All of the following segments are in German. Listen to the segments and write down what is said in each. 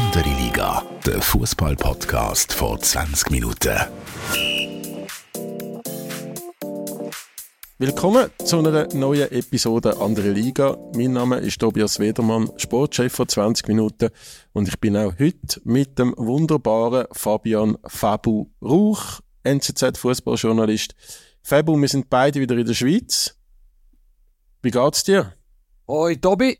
Andere Liga, der Fußball-Podcast vor 20 Minuten. Willkommen zu einer neuen Episode Andere Liga. Mein Name ist Tobias Wedermann, Sportchef von 20 Minuten und ich bin auch heute mit dem wunderbaren Fabian Fabu Rauch, NZZ-Fußballjournalist. Fabu, wir sind beide wieder in der Schweiz. Wie geht's dir? Hoi Tobi,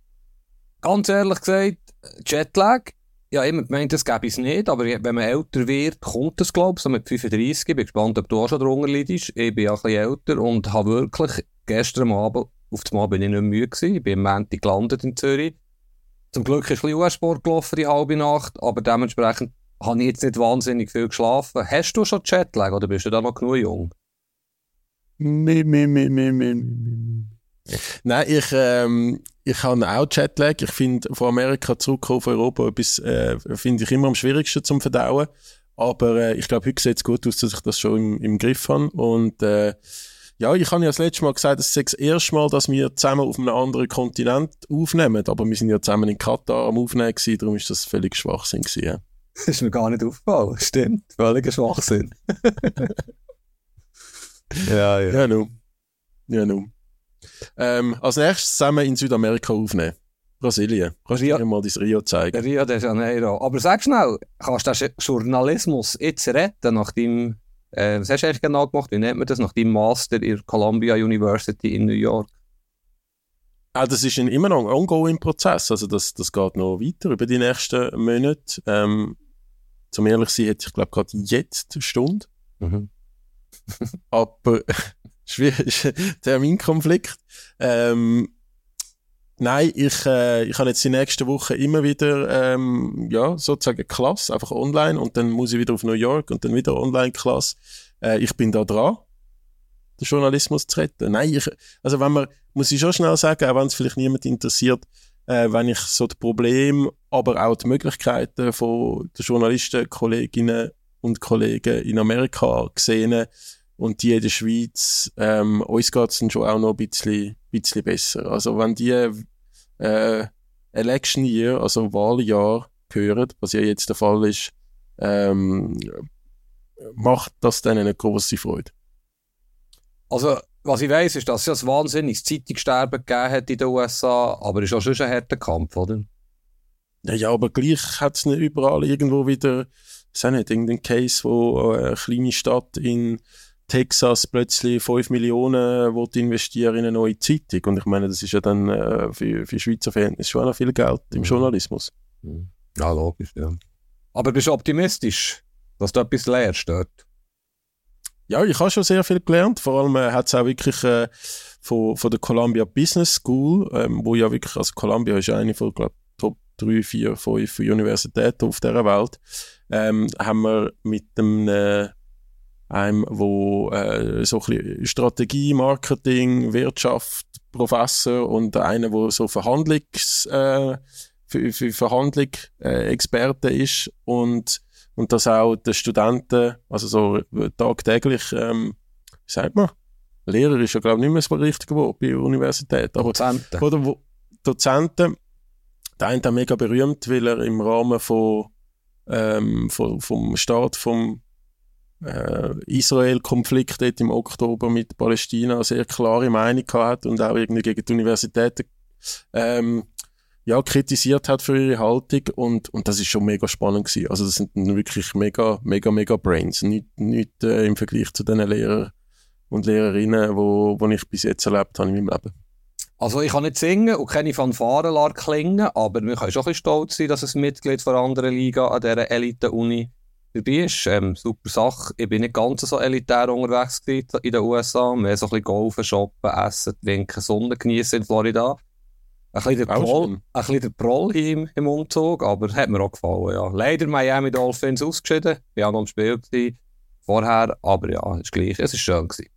ganz ehrlich gesagt, Jetlag. Ja, immer gemeint, das gäbe es nicht, aber wenn man älter wird, kommt es, glaube ich, so mit 35. Ich bin gespannt, ob du auch schon drunter leidest. Ich bin ja ein bisschen älter und habe wirklich gestern Abend, auf dem Abend bin ich nicht müde gewesen. Ich bin am Montag gelandet in Zürich. Zum Glück ist ein US-Sport gelaufen, die halbe Nacht, aber dementsprechend habe ich jetzt nicht wahnsinnig viel geschlafen. Hast du schon Jetlag oder bist du da noch genug jung? Nee, nee, nee, nee, nee, nee. Nein, ich, ähm, ich habe auch Jetlag. Ich finde, von Amerika zurück auf Europa etwas, äh, finde ich immer am schwierigsten zum Verdauen. Aber äh, ich glaube, heute sieht es gut aus, dass ich das schon im, im Griff habe. Und äh, ja, ich habe ja das letzte Mal gesagt, es ist das erste Mal, dass wir zusammen auf einem anderen Kontinent aufnehmen. Aber wir sind ja zusammen in Katar am Aufnehmen gewesen, darum ist das völlig Schwachsinn gewesen. Ja. Das ist mir gar nicht aufgefallen. Stimmt, völliger Schwachsinn. ja, ja. Ja, nun. Ja, nun. Ähm, als nächstes zusammen in Südamerika aufnehmen. Brasilien. Kannst du dir mal dein Rio zeigen? Rio de Janeiro. Aber sag schnell, kannst du den Journalismus jetzt retten, nach deinem, äh, was hast du eigentlich genau gemacht, wie nennt man das, nach deinem Master in der Columbia University in New York? Ah, das ist ein, immer noch ein ongoing Prozess. Also das, das geht noch weiter über die nächsten Monate. Ähm, zum ehrlich sein hätte ich glaube gerade jetzt eine Stunde. Mhm. Aber schwierig, Terminkonflikt. Ähm, nein, ich, äh, ich habe jetzt die nächsten Wochen immer wieder, ähm, ja, sozusagen Klasse, einfach online und dann muss ich wieder auf New York und dann wieder Online-Klasse. Äh, ich bin da dran, den Journalismus zu retten. Nein, ich, also wenn man, muss ich schon schnell sagen, auch wenn es vielleicht niemand interessiert, äh, wenn ich so die Probleme, aber auch die Möglichkeiten von den Journalisten, Kolleginnen und Kollegen in Amerika gesehen und die in der Schweiz, ähm, uns geht es dann schon auch noch ein bisschen, bisschen besser. Also wenn die äh, Election Year, also Wahljahr, hören, was ja jetzt der Fall ist, ähm, macht das dann eine große Freude. Also, was ich weiß, ist, dass es ja ein wahnsinniges Zeitungssterben gegeben hat in den USA, aber es ist auch schon ein harter Kampf, oder? Ja, ja aber gleich hat es nicht überall irgendwo wieder, ist auch nicht, irgendein Case, wo eine kleine Stadt in Texas plötzlich 5 Millionen investieren in eine neue Zeitung. Und ich meine, das ist ja dann äh, für, für Schweizer Verhältnis schon noch viel Geld im mhm. Journalismus. Mhm. Ja, logisch, ja. Aber bist du optimistisch, dass du etwas lernst dort? Ja, ich habe schon sehr viel gelernt. Vor allem äh, hat es auch wirklich äh, von, von der Columbia Business School, ähm, wo ja wirklich, also Columbia ist eine von, glaube Top 3, 4, 5 Universitäten auf dieser Welt, ähm, haben wir mit dem äh, einem, wo äh, so ein bisschen Strategie, Marketing, Wirtschaft, Professor und einer, wo so Verhandlungs äh, für, für Verhandlung äh, Experte ist und und dass auch die Studenten, also so tagtäglich, ähm, wie sagt man, Lehrer ist ja glaube ich nicht mehr so richtig Wort bei der Universität, aber Dozenten. Oder wo, Dozenten, der eine ist mega berühmt, weil er im Rahmen von, ähm, von, vom Start vom äh, Israel-Konflikt im Oktober mit Palästina eine sehr klare Meinung hat und auch irgendwie gegen die Universitäten ähm, ja, kritisiert hat für ihre Haltung und, und das ist schon mega spannend gewesen. Also das sind wirklich mega, mega, mega Brains. Nicht, nicht äh, im Vergleich zu den Lehrern und Lehrerinnen, wo, wo ich bis jetzt erlebt habe in meinem Leben. Also ich kann nicht singen und keine Fanfaren klingen, aber wir können schon ein bisschen stolz sein, dass ein Mitglied von anderen Liga an dieser Elite-Uni dabei ist. Ähm, super Sache. Ich bin nicht ganz so elitär unterwegs in den USA. Mehr so ein bisschen golfen, shoppen, essen, trinken, Sonne genießen in Florida. Ein bisschen der Proll, ein bisschen der Proll im, im Umzug, aber hat mir auch gefallen, ja. Leider Miami Dolphins ausgeschieden. Ich war noch im Spiel gewesen, vorher, aber ja, ist gleich. Es war schön gewesen.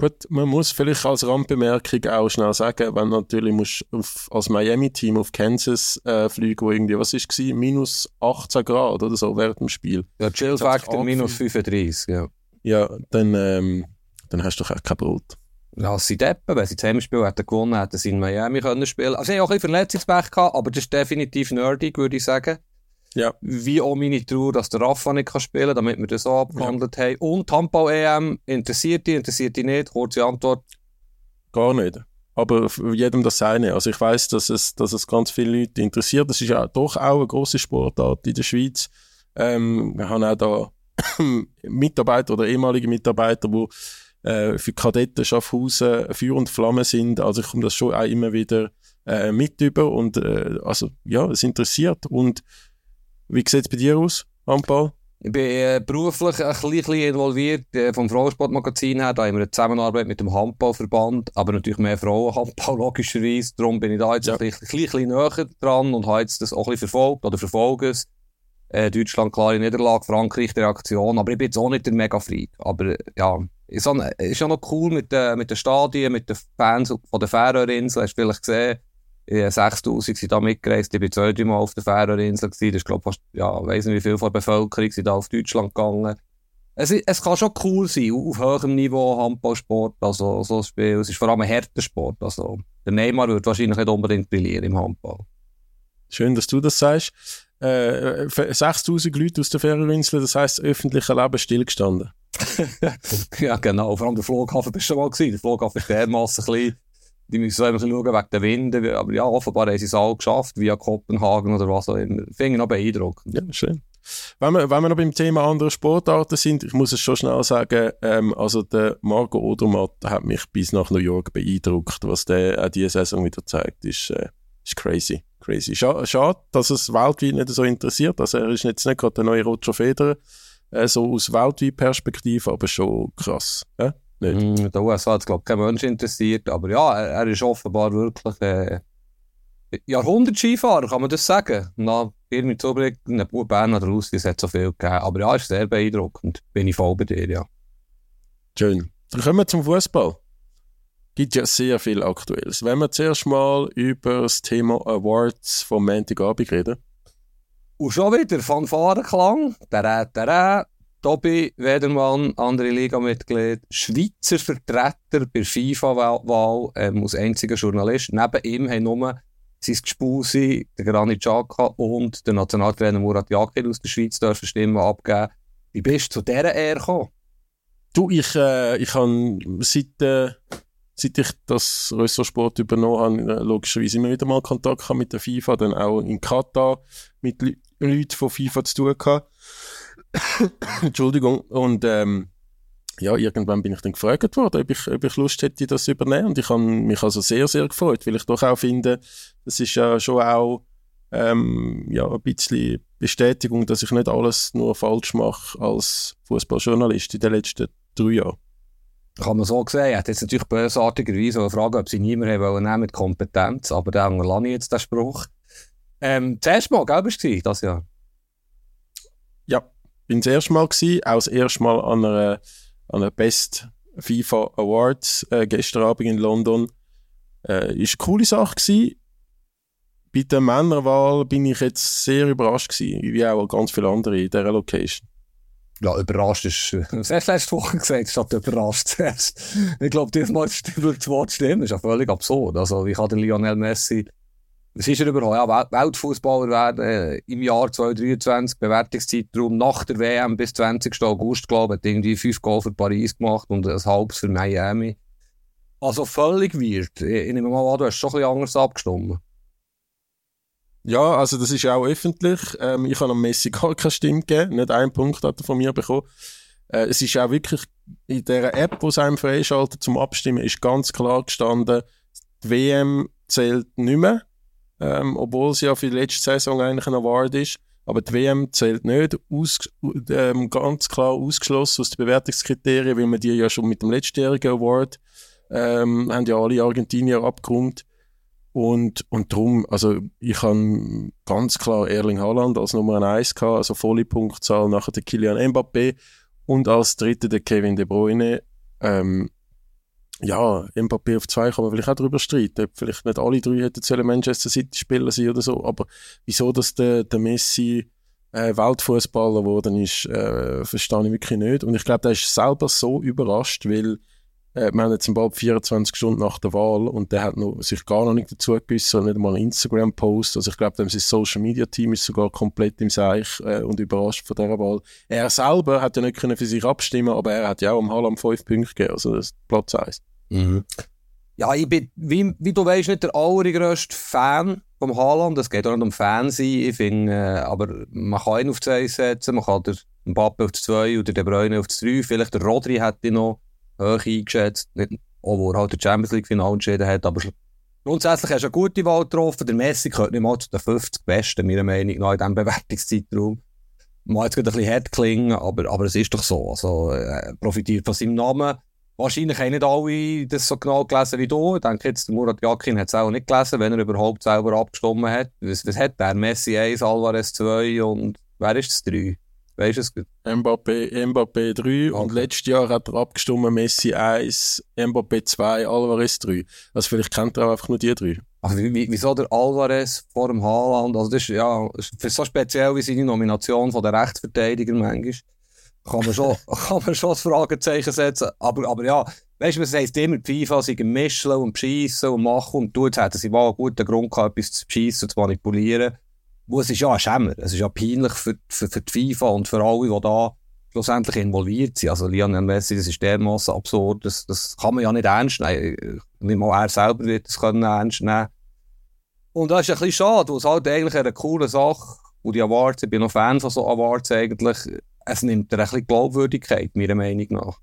Gut, man muss vielleicht als Randbemerkung auch schnell sagen, wenn natürlich musst auf, als Miami-Team auf Kansas äh, fliegen, wo irgendwie, was ist es, minus 18 Grad oder so während dem Spiel. Ja, Chill Factor minus 35, ja. Ja, dann, ähm, dann hast du doch auch kein Brot. Ja, sie deppen, wenn sie zusammen spielen hätten gewonnen, hätten sie in Miami können spielen. Also, sie haben auch ein bisschen Verletzungspech gehabt, aber das ist definitiv nerdig, würde ich sagen. Ja. Wie auch meine Trauer, dass der Rafa nicht kann spielen kann, damit wir das auch abgehandelt haben. Und Handball-EM, interessiert die, interessiert die nicht? Kurze Antwort. Gar nicht. Aber jedem das seine. Also ich weiß, dass es, dass es ganz viele Leute interessiert. Das ist ja doch auch eine große Sportart in der Schweiz. Ähm, wir haben auch da Mitarbeiter oder ehemalige Mitarbeiter, die äh, für Kadetten Schaffhausen Feuer und Flamme sind. Also ich komme das schon auch immer wieder äh, mit über und äh, also ja, es interessiert. Und wie sieht es bei dir aus, Handball? Ich bin äh, beruflich ein bisschen involviert äh, vom Frauensportmagazin her. Da haben wir eine Zusammenarbeit mit dem Handballverband, aber natürlich mehr Frauenhandball logischerweise. Darum bin ich da jetzt ja. ein, bisschen, ein bisschen näher dran und habe jetzt das auch ein bisschen verfolgt oder verfolge es. Äh, Deutschland klare Niederlage, Frankreich die Reaktion, aber ich bin jetzt auch nicht der Mega-Freak. Aber ja, ist, auch, ist auch noch cool mit, den, mit den Stadien, mit den Fans von der Färöerinseln. Hast du vielleicht gesehen, 6000 sind da mitgereist. Ich bin zwei, drei Mal auf der Färöerinsel. Das ist, glaube fast, ja, weiss nicht, wie viel von der Bevölkerung sind da auf Deutschland gegangen. Es, es kann schon cool sein, auf höherem Niveau Handballsport, also so ein Spiel. Es ist vor allem ein härter Sport. Also, der Neymar wird wahrscheinlich nicht unbedingt brillieren im Handball. Schön, dass du das sagst. Äh, 6000 Leute aus der Färöerinsel, das heisst, das öffentliche Leben stillgestanden. ja, genau. Vor allem der Flughafen bist du schon mal gewesen. Der Flughafen ist dermassen klein. Die müssen einfach schauen wegen der Winde. Aber ja, offenbar haben sie es auch geschafft, via Kopenhagen oder was auch immer. Finde ich noch beeindruckend. Ja, schön. Wenn wir, wenn wir noch beim Thema andere Sportarten sind, ich muss es schon schnell sagen, ähm, also der Marco Odermatt hat mich bis nach New York beeindruckt. Was der auch diese Saison wieder zeigt, ist, äh, ist crazy. crazy. Schade, dass es weltweit nicht so interessiert. Also er ist jetzt nicht gerade der neue Roger Federer, äh, so aus weltweit Perspektive, aber schon krass. Äh? Nicht? Mm, der USA hat glaube ich kein Mensch interessiert, aber ja, er, er ist offenbar wirklich äh, Jahrhundert-Skifahrer, kann man das sagen. Na, irgendwie Zubrik, ein Bern oder Russi, es hat so viel gegeben. Aber ja, ist sehr beeindruckend. Bin ich voll bei dir, ja. Schön. Dann kommen wir zum Fußball. Gibt ja sehr viel Aktuelles. Wenn wir zuerst mal über das Thema Awards vom Montagabend reden. Und schon wieder Fanfarenklang. Tada, tada. Tobi Wedermann, andere Liga-Mitglied, Schweizer Vertreter bei FIFA-Wahl ähm, als einziger Journalist. Neben ihm haben nur sein Gespusi, der Granit Xhaka und der Nationaltrainer Murat Yakin aus der Schweiz dürfen Stimmen abgeben. Wie bist du zu dieser Ehre gekommen? Du, ich, äh, ich habe seit, äh, seit ich das Rössersport übernommen habe, äh, logischerweise immer wieder mal Kontakt mit der FIFA, dann auch in Katar mit Leuten von FIFA zu tun gehabt. Entschuldigung. Und ähm, ja, irgendwann bin ich dann gefragt worden, ob ich, ob ich Lust hätte, das zu übernehmen. Und ich habe mich also sehr, sehr gefreut, weil ich doch auch finde, das ist ja schon auch ähm, ja, ein bisschen Bestätigung, dass ich nicht alles nur falsch mache als Fußballjournalist in den letzten drei Jahren. Kann man so sehen. Er hat jetzt natürlich bösartigerweise eine Frage, ob sie niemand haben wollen mit Kompetenz, aber dann lasse ich jetzt den Spruch. Ähm, zuerst mal, gell, bist du das Jahr? Ja, bin das erste Mal gewesen, auch das erste Mal an einer, an einer Best FIFA Awards äh, gestern Abend in London. Äh, ist eine coole Sache gewesen. Bei der Männerwahl bin ich jetzt sehr überrascht gewesen, wie auch ganz viele andere in dieser Location. Ja, überrascht ist, das hast du letzte Woche gesagt, statt überrascht. ich glaube, diesmal würde das Wort stimmen, das ist ja völlig absurd. Also, wie kann der Lionel Messi was ist er überhaupt? Ja, Weltfußballer werden äh, im Jahr 2023, Bewertungszeitraum nach der WM bis 20. August, glaube ich, hat irgendwie fünf Goal für Paris gemacht und ein halbes für Miami. Also völlig weird. Ich, nehme mal an, du hast schon ein bisschen anders abgestimmt. Ja, also das ist auch öffentlich. Ähm, ich habe am Messi gar keine Stimme gegeben. Nicht einen Punkt hat er von mir bekommen. Äh, es ist auch wirklich in der App, die es einem freischaltet zum Abstimmen, ist ganz klar gestanden, die WM zählt nicht mehr ähm, obwohl es ja für die letzte Saison eigentlich ein Award ist. Aber die WM zählt nicht, aus, ähm, ganz klar ausgeschlossen aus den Bewertungskriterien, weil wir die ja schon mit dem letztjährigen Award ähm, haben ja alle Argentinier abgerundet. Und, und darum, also ich habe ganz klar Erling Haaland als Nummer 1 gehabt, also volle Punktzahl, nachher der Kylian Mbappé und als dritter der Kevin De Bruyne. Ähm, ja, Mbappé auf zwei kann man vielleicht auch darüber streiten, ob vielleicht nicht alle drei hätten sollen Manchester City Spieler sein oder so, aber wieso, dass der, der Messi äh, Weltfußballer geworden ist, äh, verstehe ich wirklich nicht. Und ich glaube, der ist selber so überrascht, weil äh, wir haben jetzt bald 24 Stunden nach der Wahl und der hat noch, sich gar noch nicht dazu geäußert, nicht mal einen Instagram-Post. Also ich glaube, sein Social-Media-Team ist sogar komplett im Seich äh, und überrascht von dieser Wahl. Er selber hat ja nicht können für sich abstimmen, aber er hat ja auch am Haaland fünf Punkte gegeben, also das Platz 1. Mhm. Ja, ich bin, wie, wie du weißt, nicht der allergrößte Fan vom Haaland. Es geht auch nicht um Fansein. Ich finde, äh, aber man kann ihn auf 2 setzen, man kann den Mbappe auf 2 oder den Bräune auf 3. Vielleicht der Rodri hätte noch hoch eingeschätzt. Nicht, wo er halt der Champions League Final entschieden hat. Aber grundsätzlich hast du eine gute Wahl getroffen. Der Messi gehört nicht mal zu den 50 Besten, meiner Meinung nach, in diesem Bewertungszeitraum. Mal jetzt ein bisschen hart klingen, aber, aber es ist doch so. Also, er profitiert von seinem Namen. Wahrscheinlich haben nicht alle das so genau gelesen wie du. Ich denke jetzt, Murat Yakin hat es auch nicht gelesen, wenn er überhaupt selber abgestimmt hat. Was, was hat der? Messi 1, Alvarez 2 und wer ist das 3? Weißt du es gut? Mbappé, Mbappé 3 okay. und letztes Jahr hat er abgestimmt Messi 1, Mbappé 2, Alvarez 3. Also vielleicht kennt er auch einfach nur die drei. Aber wieso der Alvarez vor dem Haaland? Also das ist ja für so speziell wie seine Nomination von der Rechtsverteidiger manchmal kann man schon, kann man schon das Fragezeichen setzen. Aber, aber ja, weißt du, was heisst immer, die FIFA sie mischen und beschissen und machen und tun. Jetzt hätten sie mal einen guten Grund gehabt, etwas zu beschissen und zu manipulieren. Wo es ist ja ein Schämmer. Es ist ja peinlich für, für, für die FIFA und für alle, die da schlussendlich involviert sind. Also Lionel Messi, das ist dermaßen absurd, das, das kann man ja nicht ernst nehmen. Nicht mal er selber wird das können ernst nehmen. Und das ist ein bisschen schade, weil es halt eigentlich eine coole Sache, und die Awards, ich bin noch Fan von so Awards eigentlich, es nimmt ein bisschen Glaubwürdigkeit, meiner Meinung nach.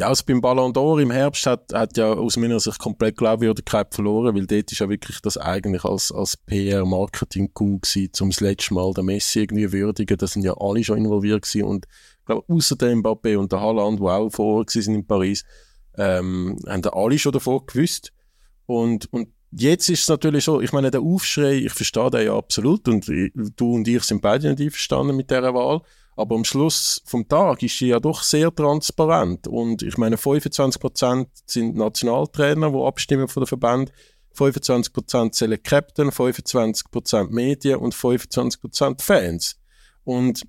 Ja, also beim Ballon d'Or im Herbst hat, hat ja aus meiner Sicht komplett Glaubwürdigkeit verloren, weil dort ist ja wirklich das eigentlich als, als PR-Marketing-Coup gewesen, das letzte Mal den Messi irgendwie würdigen. Da sind ja alle schon involviert gewesen und ich glaube, außer dem Mbappé und der Haaland, die auch vor Ort sind in Paris, ähm, haben da alle schon davon gewusst. Und, und jetzt ist es natürlich so, ich meine, der Aufschrei, ich verstehe den ja absolut und du und ich sind beide nicht einverstanden mit dieser Wahl. Aber am Schluss vom Tag ist sie ja doch sehr transparent. Und ich meine, 25% sind Nationaltrainer, die abstimmen von der Verband. 25% zählen Captain, 25% Medien und 25% Fans. Und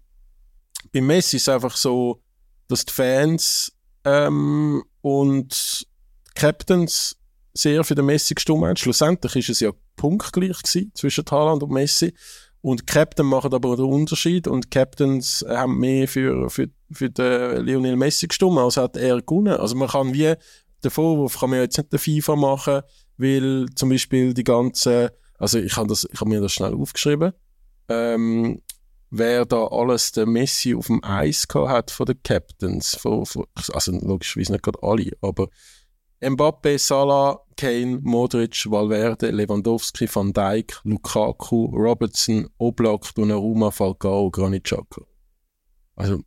bei Messi ist es einfach so, dass die Fans ähm, und Captains sehr für den Messi gestimmt haben. Schlussendlich ist es ja punktgleich zwischen Haaland und Messi. Und Captain machen aber den Unterschied und Captains haben mehr für, für, für den Lionel Messi gestimmt, als hat er gewonnen. Also man kann wie, den Vorwurf kann man jetzt nicht der FIFA machen, weil zum Beispiel die ganzen, also ich habe habe mir das schnell aufgeschrieben, ähm, wer da alles der Messi auf dem Eis gehabt hat von den Captains, von, von, also logischerweise nicht gerade alle, aber Mbappe, Salah, Kane, Modric, Valverde, Lewandowski, Van Dijk, Lukaku, Robertson, Oblak, Donnarumma, Falcao, Granit. Also,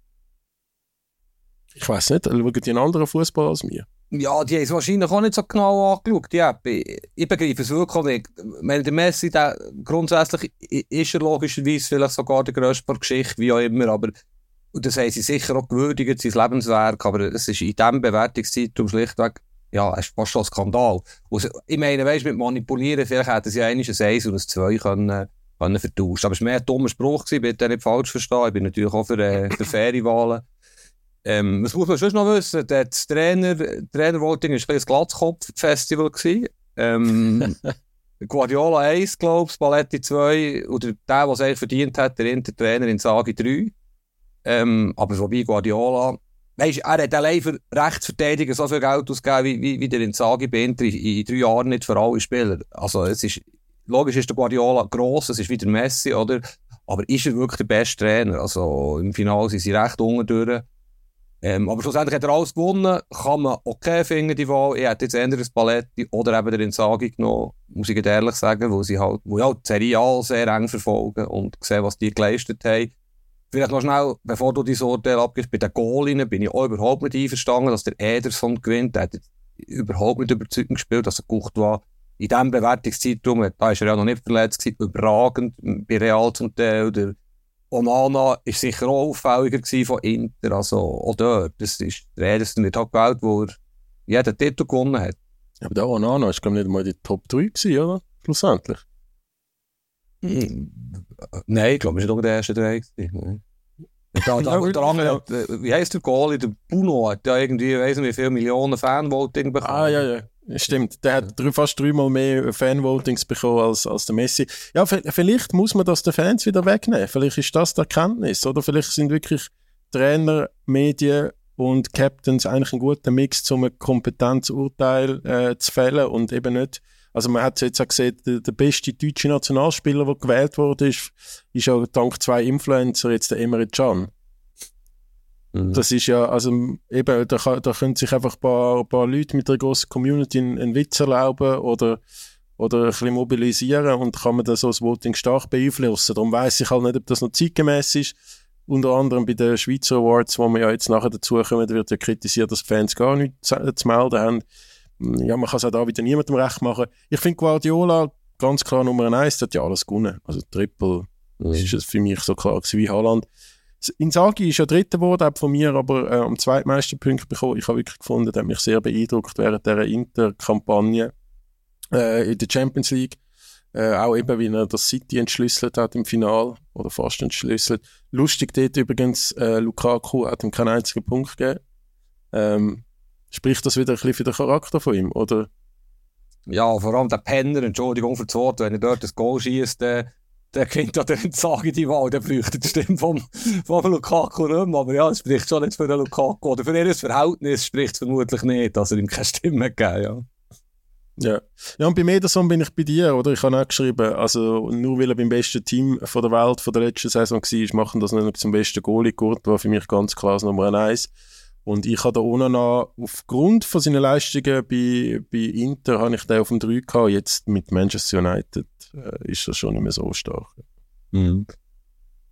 ich weiß nicht, schauen die einen anderen Fußball als mir? Ja, die haben es wahrscheinlich auch nicht so genau angeschaut, App. Ich, begreife es wirklich nicht. Wenn der Messi, der, grundsätzlich ist er logischerweise vielleicht sogar der grösste der Geschichte, wie auch immer, aber und das haben sie sicher auch gewürdigt, sein Lebenswerk, aber es ist in diesem Bewertungszeitraum schlichtweg ja, es ist fast schon ein Skandal. Und ich meine, weißt, mit Manipulieren, vielleicht hätten sie ein 1 und ein 2 können, können vertauschen. Aber es war mehr ein dummer Spruch, gewesen, bitte nicht falsch verstehen. Ich bin natürlich auch für, äh, für faire Wahlen. Ähm, was muss man schon noch wissen? Das Trainer, Trainervoting war ein Glatzkopf-Festival. Ähm, Guardiola 1, glaube ich, Paletti 2, oder der, der es eigentlich verdient hat, der Intertrainer in Sagi 3. Ähm, aber wobei Guardiola Weißt, er hat allein für Rechtsverteidiger so viel Geld ausgegeben, wie, wie, wie der Inzaghi bei in, in drei Jahren nicht für alle Spieler. Also, es ist, logisch ist der Guardiola gross, es ist wieder Messi, oder? Aber ist er wirklich der beste Trainer? Also, im Finale sind sie recht unten. Ähm, aber schlussendlich hat er alles gewonnen, kann man okay finden, die Wahl. Ich hätte jetzt eher Paletti oder eben den Inzaghi genommen, muss ich ehrlich sagen, wo sie halt, wo ja die Serie A sehr eng verfolgen und sehen, was die geleistet haben. Vielleicht noch schnell, bevor du dein Urteil abgibst, bei den Goalinnen bin ich auch überhaupt nicht einverstanden, dass der Ederson gewinnt. Der hat überhaupt nicht überzeugend gespielt, dass er gut war. In diesem Bewertungszeitraum, da ist er ja noch nicht verletzt gewesen, überragend bei Real zum Teil. Der Onana ist sicher auch auffälliger von Inter, also auch dort. Das ist, der Ederson wird halt gewählt, wo er jeden Titel gewonnen hat. Aber der Onana ist, glaube ich, nicht mal in die Top 3 gewesen, oder? Schlussendlich. Hm. Nein, ich glaube, es war doch der erste drei. Da, da, der andere, wie heisst der Goalie? Der Bruno hat ja irgendwie, weiss nicht, wie viele Millionen Fanvoting bekommen. Ah, ja, ja. Stimmt, der hat drei, fast dreimal mehr Fanvotings bekommen als, als der Messi. Ja, vielleicht muss man das den Fans wieder wegnehmen. Vielleicht ist das die Erkenntnis. Oder vielleicht sind wirklich Trainer, Medien und Captains eigentlich ein guter Mix, um ein Kompetenzurteil äh, zu fällen und eben nicht. Also man hat jetzt auch gesehen, der, der beste deutsche Nationalspieler, der gewählt wurde, ist, ist ja dank zwei Influencer jetzt der Emre Can. Mhm. Das ist ja, also eben, da, kann, da können sich einfach ein paar, ein paar Leute mit einer grossen Community einen, einen Witz erlauben oder, oder ein bisschen mobilisieren und kann man dann so das Voting stark beeinflussen. Darum weiß ich halt nicht, ob das noch zeitgemäß ist. Unter anderem bei den Schweizer Awards, wo wir ja jetzt nachher dazukommen, wird ja kritisiert, dass Fans gar nichts zu, zu melden haben. Ja, man kann es auch da wieder niemandem recht machen. Ich finde Guardiola ganz klar Nummer eins, der hat ja alles gewonnen. Also Triple mhm. ist für mich so klar wie Haaland. Inzaghi ist ja dritter geworden, von mir, aber äh, am zweitmeisten Punkte bekommen. Ich habe wirklich gefunden, der hat mich sehr beeindruckt während dieser Inter-Kampagne äh, in der Champions League. Äh, auch eben, wie er das City entschlüsselt hat im Final oder fast entschlüsselt. Lustig dort übrigens, äh, Lukaku hat ihm keinen einzigen Punkt gegeben. Ähm, spricht das wieder ein bisschen für den Charakter von ihm, oder? Ja, vor allem der Penner, Entschuldigung für das Wort, wenn er dort das Goal schießt, äh, der kennt ja den Sage die Wahl, der bräuchte die Stimme vom, vom Lukaku nicht mehr. Aber ja, es spricht schon nicht für den Lukaku. Oder für ihr Verhältnis spricht es vermutlich nicht, dass er ihm keine Stimme gegeben ja. Ja. ja, und bei Ederson bin ich bei dir, oder? Ich habe auch geschrieben, also nur weil er beim besten Team von der Welt von der letzten Saison war, machen das nicht zum besten Goalie. Gurt war für mich ganz klar das Nummer eins. Und ich habe da Onana aufgrund von seinen Leistungen bei, bei Inter, habe ich den auf dem 3 gehabt. Jetzt mit Manchester United äh, ist das schon nicht mehr so stark. Mhm.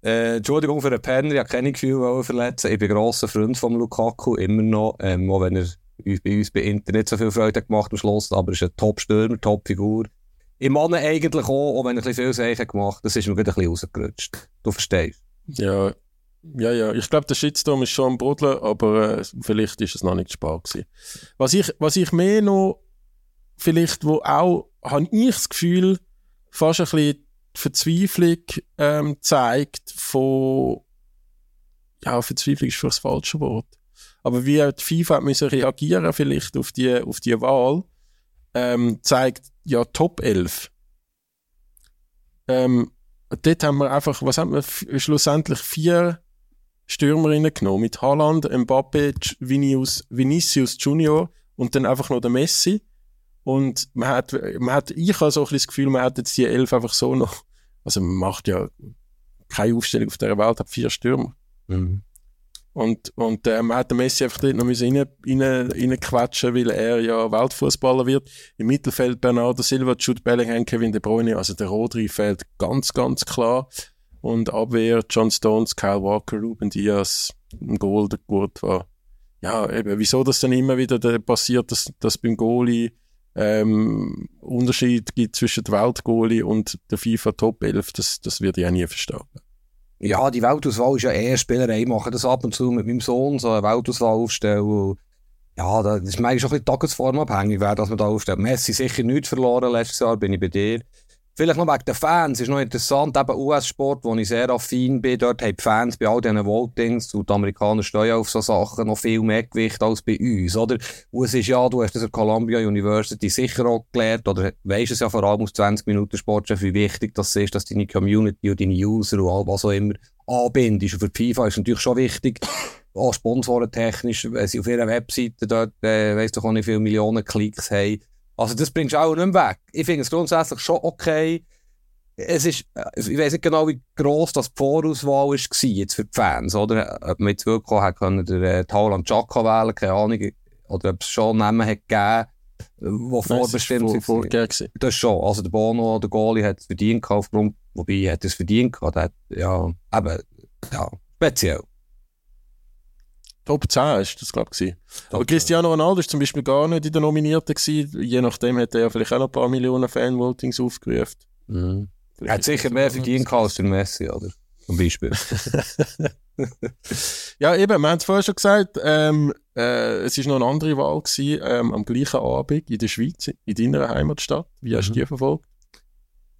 Äh, Entschuldigung für den Penner, ich habe keine Gefühle verletzen. Ich bin ein grosser Freund von Lukaku, immer noch. Ähm, auch wenn er bei uns bei Inter nicht so viel Freude gemacht am Schluss, aber er ist ein Top-Stürmer, Top-Figur. Ich meine eigentlich auch, auch wenn er ein bisschen viel Sachen gemacht hat, das ist mir gerade ein bisschen rausgerutscht. Du verstehst? Ja, ja, ja. Ich glaube, der Shitstorm ist schon am Brodeln, aber äh, vielleicht ist es noch nicht spät gewesen. Was ich, was ich mehr noch vielleicht, wo auch, habe ich das Gefühl, fast ein bisschen Verzweiflung ähm, zeigt von, ja, Verzweiflung ist vielleicht das falsche Wort. Aber wie die FIFA müssen reagieren vielleicht auf die, auf die Wahl, ähm, zeigt ja Top 11. Ähm, dort haben wir einfach, was haben wir schlussendlich vier Stürmerinnen genommen mit Haaland, Mbappe, Vinicius, Vinicius Junior und dann einfach noch der Messi. Und man hat, man hat, ich habe so ein bisschen das Gefühl, man hat jetzt die elf einfach so noch, also man macht ja keine Aufstellung auf der Welt, hat vier Stürmer. Mhm. Und, und äh, man hat den Messi einfach dort noch rein, rein, reinquetschen, weil er ja Weltfußballer wird. Im Mittelfeld Bernardo Silva, Jude Bellingham, Kevin De Bruyne, also der Rodri fällt ganz, ganz klar. Und Abwehr John Stones, Kyle Walker, Ruben Diaz, ein Goal, der gut war. Ja, eben, wieso das dann immer wieder passiert, dass, dass beim Goalie ähm, Unterschied gibt zwischen der Weltgoalie und der FIFA Top 11, das, das wird ich auch nie verstehen. Ja, die Weltauswahl ist ja eher Spielerei. Ich mache das ab und zu mit meinem Sohn, so eine Weltauswahl aufstellen. Ja, das ist manchmal schon ein bisschen tagesformabhängig, wer das man da aufstellt. Messi sicher nichts verloren letztes Jahr, bin ich bei dir. Vielleicht noch wegen den Fans, ist noch interessant, eben US-Sport, wo ich sehr affin bin, dort haben die Fans bei all diesen Votings und die Amerikaner stehen auf so Sachen noch viel mehr Gewicht als bei uns, oder? Und es ist ja, du hast das an Columbia University sicher auch gelernt, oder weisst es ja vor allem aus 20 Minuten Sportchef, wie wichtig das ist, dass deine Community und deine User und all was auch immer anbindest. Und für die FIFA ist es natürlich schon wichtig, auch sponsorentechnisch, wenn sie auf ihrer Webseite dort, äh, weiss doch auch nicht viele Millionen Klicks haben, also das bringst du auch nicht mehr weg. Ich finde es grundsätzlich schon okay. Es ist, ich weiß nicht genau, wie gross das die Vorauswahl war jetzt für die Fans, oder? Ob man jetzt wirklich hat können, der äh, Tauland Chaka wählen, keine Ahnung, oder ob es schon Namen hat gegeben, die vorbestimmt sind. Vor, das schon. Also der Bono, der Goalie hat es verdient aufgrund, wobei er hat es verdient gehabt, hat, ja, eben, ja, speziell. Top 10 ist das, glaube ich. Aber Cristiano Ronaldo ist zum Beispiel gar nicht in der Nominierten gewesen. Je nachdem hat er ja vielleicht auch noch ein paar Millionen Fanvotings aufgerufen. Mhm. Er hat sicher mehr verdient als der Messi, oder? Zum Beispiel. ja, eben, wir haben es vorher schon gesagt, ähm, äh, es war noch eine andere Wahl gewesen, ähm, am gleichen Abend in der Schweiz, in deiner Heimatstadt. Wie hast du mhm. die verfolgt?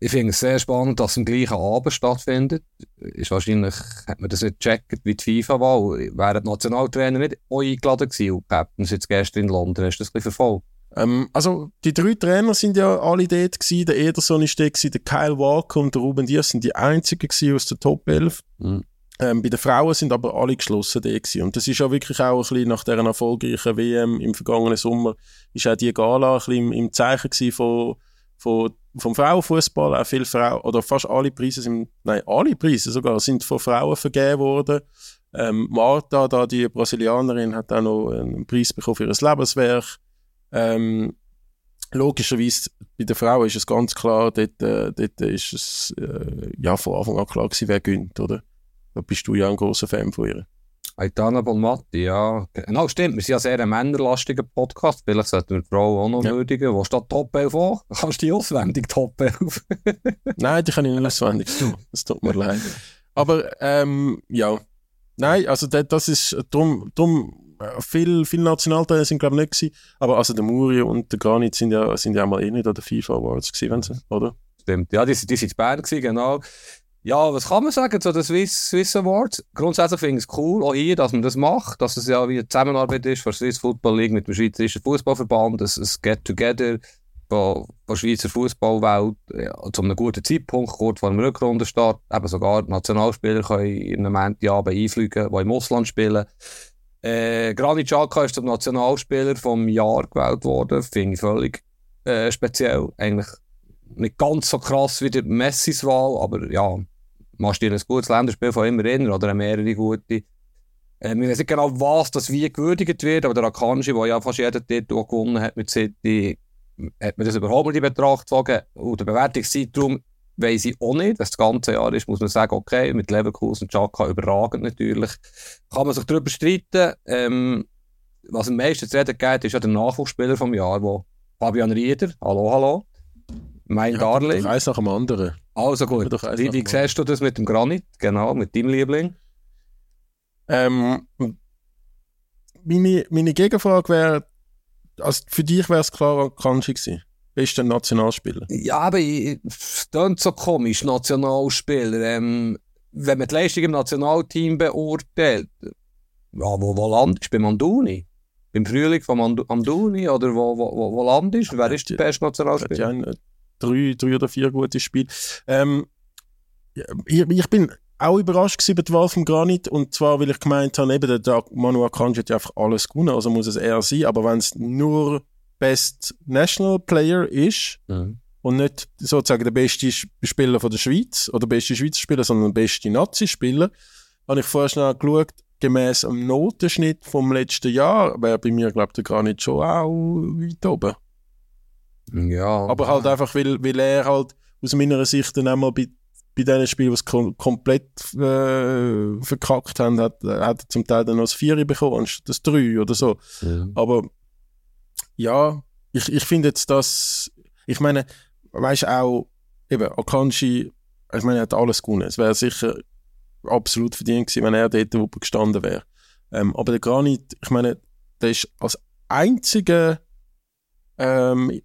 Ich finde es sehr spannend, dass es am gleichen Abend stattfindet. Ist wahrscheinlich, hat man das nicht gecheckt, wie die FIFA war. Wäre der Nationaltrainer nicht eingeladen gewesen und Captain jetzt gestern in London. Hast du das ein bisschen verfolgt? Ähm, also, die drei Trainer sind ja alle dort gewesen. Der Ederson ist dort gewesen, der Kyle Walker und der Ruben Diaz sind die einzigen gewesen aus der Top 11. Mhm. Ähm, bei den Frauen sind aber alle geschlossen dort gewesen. Und das ist ja wirklich auch ein bisschen nach dieser erfolgreichen WM im vergangenen Sommer, ist auch die Gala ein bisschen im, im Zeichen gewesen von, von vom Frauenfußball auch viele Frauen, oder fast alle Preise sind, nein, alle Preise sogar, sind von Frauen vergeben worden. Ähm, Marta, da die Brasilianerin, hat auch noch einen Preis bekommen für ihr Lebenswerk. Ähm, logischerweise, bei der Frau ist es ganz klar, dort, äh, dort ist es äh, ja von Anfang an klar gewesen, wer gönnt, oder? Da bist du ja ein großer Fan von ihr. Aitana Bonmatti, ja. Genau, stimmt. Wir sind ja sehr ein männerlastiger Podcast. Vielleicht sollten wir die Frau auch noch ja. würdigen. Wo steht Top 11 an? Kannst du die auswendig Top 11? Nein, die kann ich nicht auswendig. Das tut mir leid. Aber, ähm, ja. Nein, also das ist, drum, drum äh, viel, viel Nationalteile sind glaube ich nicht gewesen. Aber also der Muri und der Granit sind ja, sind ja auch mal eh nicht an der FIFA Awards gewesen, oder? Stimmt. Ja, die, die sind in Bern gewesen, genau. Ja, was kann man sagen zu den Swiss, Swiss Awards? Grundsätzlich finde ich es cool, auch hier, dass man das macht, dass es ja wie eine Zusammenarbeit ist von Swiss Football League mit dem Schweizerischen Fußballverband, ein, ein Get-Together von der Schweizer Fußballwelt ja, zu einem guten Zeitpunkt, kurz vor dem Rückrundenstart. Eben sogar Nationalspieler können in einem ja einfliegen, die im Ausland spielen. Äh, Granit Xhaka ist zum Nationalspieler vom Jahr gewählt worden. Finde ich völlig äh, speziell. Eigentlich nicht ganz so krass wie der Messis Wahl, aber ja, machst dir ein gutes Länderspiel von immer erinnern oder mehrere gute. Äh, ich weiß nicht genau, was das wie gewürdigt wird, aber der Akanji, der ja fast jeden Titel gewonnen hat mit City, hat man das überhaupt nicht in Betracht gezogen. Und der Bewertungszeitraum weiss ich auch nicht. Das ganze Jahr ist, muss man sagen, okay, mit Leverkusen und Chaka überragend natürlich. Kann man sich darüber streiten. Ähm, was am meisten zu reden geht, ist ja der Nachwuchsspieler vom Jahr, wo Fabian Rieder, hallo, hallo, mein ja, Darling. Eins nach dem anderen. Also gut. Wie, wie siehst du das mit dem Granit? Genau, mit deinem Liebling? Ähm, meine, meine Gegenfrage wäre, also für dich wäre es klar Kanji gewesen. Bist du ein Nationalspieler? Ja, aber es klingt so komisch, Nationalspieler. Ähm, wenn man die Leistung im Nationalteam beurteilt, ja, wo, wo landest du? Beim Anduni? Beim Frühling von Anduni? Oder wo, wo, wo, wo landest du? Wer ist der beste Nationalspieler? Drei, drei oder vier gute Spiele. Ähm, ich, ich bin auch überrascht über die Wahl von Granit und zwar, weil ich gemeint habe, eben der Manu Akanji hat ja einfach alles gewonnen, also muss es eher sein, aber wenn es nur Best National Player ist mhm. und nicht sozusagen der beste Spieler von der Schweiz oder der beste Schweizer Spieler, sondern der beste Nazi-Spieler, habe ich vorher schnell geschaut, gemäß dem Notenschnitt vom letzten Jahr wäre bei mir, glaube ich, der Granit schon auch weit oben. Ja. Aber halt einfach, weil, weil er halt aus meiner Sicht dann einmal bei, bei diesen Spielen, die kom komplett äh, verkackt haben, hat, hat er zum Teil dann noch das Vieri bekommen, anstatt das Drei oder so. Ja. Aber ja, ich, ich finde jetzt das, ich meine, weißt auch, eben, Akanji, ich meine, er hat alles gewonnen. Es wäre sicher absolut verdient gewesen, wenn er dort oben gestanden wäre. Ähm, aber der Granit, ich meine, der ist als einziger ähm,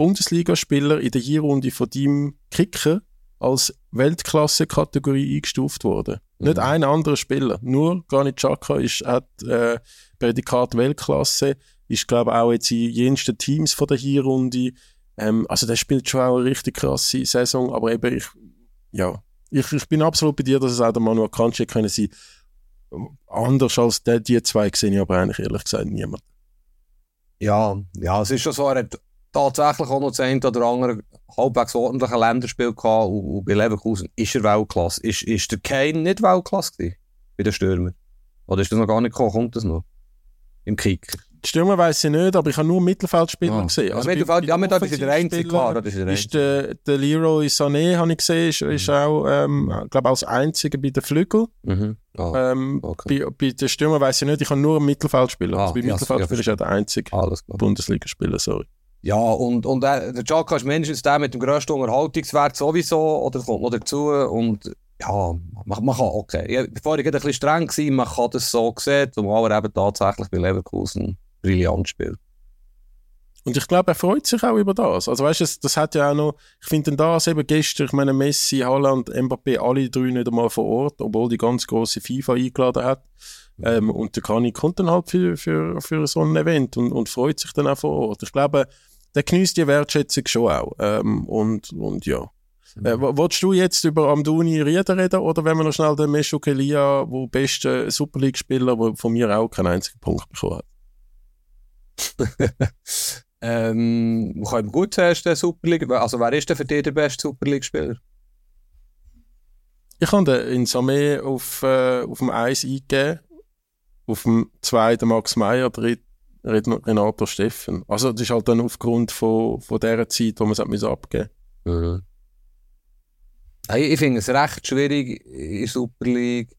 Bundesligaspieler in der Hinrunde von deinem Kicker als Weltklasse-Kategorie eingestuft worden. Mhm. Nicht ein anderer Spieler, nur Granit Xhaka ist, hat äh, Prädikat Weltklasse, ist glaube auch jetzt in jensten Teams von der Hinrunde. Ähm, also der spielt schon auch eine richtig krasse Saison, aber eben ich, ja, ich, ich bin absolut bei dir, dass es auch der Manuel Kanji können sein. Anders als die, die zwei sehe ich aber eigentlich ehrlich gesagt niemand. Ja, ja, es ist schon so, er hat tatsächlich auch noch das eine oder andere halbwegs ordentliche Länderspiel gehabt und, bei Leverkusen ist er Weltklasse. Ist, ist der Kane nicht Weltklasse gewesen? Bei den Stürmern? Oder ist das noch gar nicht gekommen? Kommt das noch? Im Kick? Die Stürmer weiss ich nicht, aber ich habe nur Mittelfeldspieler ah. gesehen. Also ja, Mittelfeld, ja, mit ist der einzige, klar. Das ist der, ist der, der Leroy Sané, habe ich gesehen, ist, mhm. ist auch, ähm, glaube als einziger bei den Flügeln. Mhm. Oh, ähm, okay. bei, bei den Stürmern weiss ich nicht, ich habe nur einen Mittelfeldspieler. Ah, also bei ja, Mittelfeldspieler ist er der einzige Bundesligaspieler, sorry. Ja, und, und äh, der Jaka ist mindestens der mit dem grössten Unterhaltungswert sowieso, oder kommt noch dazu. Und ja, man, man kann, okay. Ja, bevor ich ein bisschen streng war, man kann das so sehen, zumal er eben tatsächlich bei Leverkusen brillant spielt. und ich glaube, er freut sich auch über das. Also weißt du, das, das hat ja auch noch, ich finde das eben gestern, ich meine Messi, Haaland, Mbappé, alle drei nicht einmal vor Ort, obwohl die ganz große FIFA eingeladen hat. Ähm, und der Kani kommt dann halt für, für, für so ein Event und, und freut sich dann auch vor Ort. Ich glaube, der genießt die Wertschätzung schon auch. Ähm, und, und ja. Äh, wolltest du jetzt über Amduni Rieder reden oder wenn wir noch schnell den Mesho Kelia, der beste Super League-Spieler, der von mir auch keinen einzigen Punkt bekommen hat? ähm, wir können gut zuerst den Super League, also wer ist denn für dich der beste Super League-Spieler? Ich habe den in Samé auf, äh, auf dem 1 eingegeben, auf dem 2 Max Meyer, dritt Renato Steffen. Also das ist halt dann aufgrund von, von dieser Zeit, wo man es abgeben mhm. Ich finde es recht schwierig in der Super League.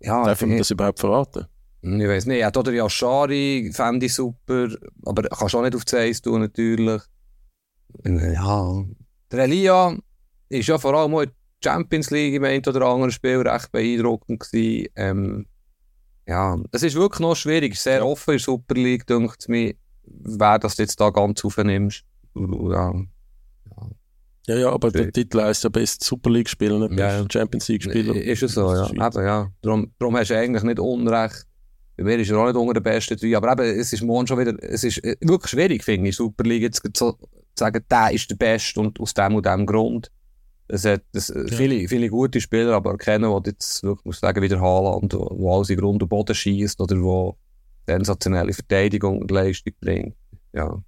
Ja, Darf man das überhaupt verraten? Ich weiß nicht. Ja, oder Yashari fände ich super, aber kannst auch nicht auf die Eis tun, natürlich. Ja. Der Elia ist ja vor allem auch in der Champions League im einen oder anderen Spiel recht beeindruckend gewesen. Ähm, ja, es ist wirklich noch schwierig. Sehr offen in der Super League, denkt es mir, wer das jetzt da ganz aufnimmst. Ja. Ja, ja, aber der Titel heißt ja Best Super League Spieler, nicht ja. Best Champions League Spieler. Ist es so, ja. Eben, ja. Darum, darum hast du eigentlich nicht Unrecht. Bei mir ist er auch nicht unter den besten drei, aber eben, es ist morgen schon wieder, es ist äh, wirklich schwierig, finde ich, Super League jetzt zu sagen, der ist der Beste und aus dem und dem Grund. Es hat es, ja. viele, viele gute Spieler, aber kennen, die jetzt wirklich, muss sagen, wieder Haaland, wo alles in Grund und Boden schießt oder wo sensationelle Verteidigung und Leistung bringt. Ja.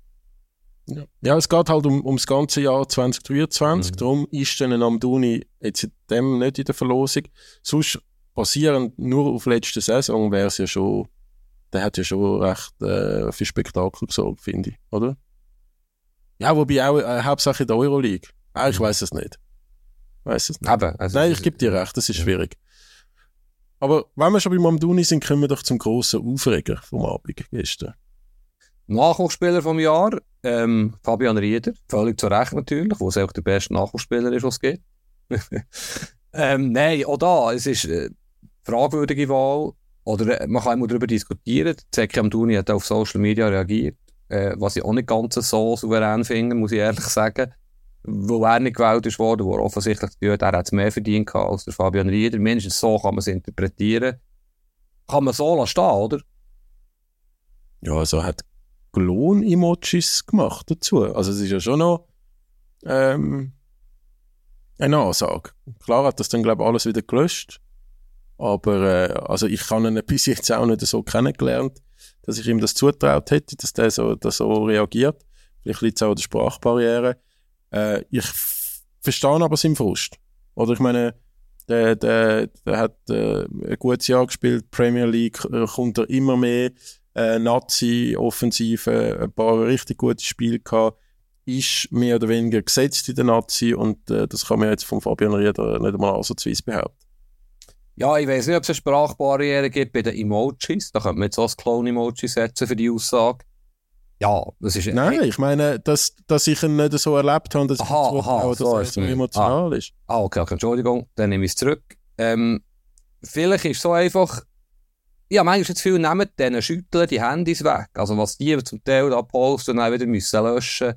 Ja. ja, es geht halt um, um das ganze Jahr 2023. Mhm. Darum ist dann Amduni jetzt in dem nicht in der Verlosung. Sonst basierend nur auf letzte Saison wäre es ja schon, der hat ja schon recht äh, für Spektakel gesorgt, finde ich, oder? Ja, wobei auch äh, Hauptsache in der Euroleague. Ah, ich mhm. weiß es nicht. Weiß es nicht. Aber, also Nein, ich gebe dir recht, das ist ja. schwierig. Aber wenn wir schon bei Mamduni sind, kommen wir doch zum grossen Aufreger vom Abend gestern. Nachwuchsspieler vom Jahr, ähm, Fabian Rieder, völlig zu Recht natürlich, wo es auch der beste Nachwuchsspieler ist, was es gibt. ähm, nein, auch da, es ist eine äh, fragwürdige Wahl, oder äh, man kann immer darüber diskutieren. Zeki Amduni hat auf Social Media reagiert, äh, was ich auch nicht ganz so souverän finde, muss ich ehrlich sagen wo er nicht gewählt ist worden, wo er offensichtlich gehört, er hat mehr verdient als der Fabian Rieder. Mindestens so kann man es interpretieren. Kann man so lassen oder? Ja, also er hat Klon-Emojis gemacht dazu. Also es ist ja schon noch ähm, eine Ansage. Klar hat das dann, glaube ich, alles wieder gelöscht. Aber äh, also ich kann ihn bis jetzt auch nicht so kennengelernt, dass ich ihm das zutraut hätte, dass der so, dass so reagiert. Vielleicht liegt es auch an der Sprachbarriere. Äh, ich verstehe aber seinen Frust. Oder ich meine, der, der, der hat äh, ein gutes Jahr gespielt, Premier League, äh, kommt er immer mehr, äh, Nazi-Offensive, ein paar richtig gute Spiele gehabt, ist mehr oder weniger gesetzt in der Nazi und äh, das kann man jetzt von Fabian Rieder nicht einmal ansatzweise behaupten. Ja, ich weiß nicht, ob es eine Sprachbarriere gibt bei den Emojis. Da könnte man jetzt auch das Clone-Emoji setzen für die Aussage. Ja, das ist... Nein, ich meine, dass, dass ich ihn nicht so erlebt habe, dass, aha, ich aha, dass so er so emotional ah. ist. Ah, okay, okay, Entschuldigung, dann nehme ich es zurück. Ähm, vielleicht ist es so einfach... Ja, manchmal jetzt viel nehmen, denen schütteln die Handys weg. Also was die zum Teil da posten und dann wieder müssen löschen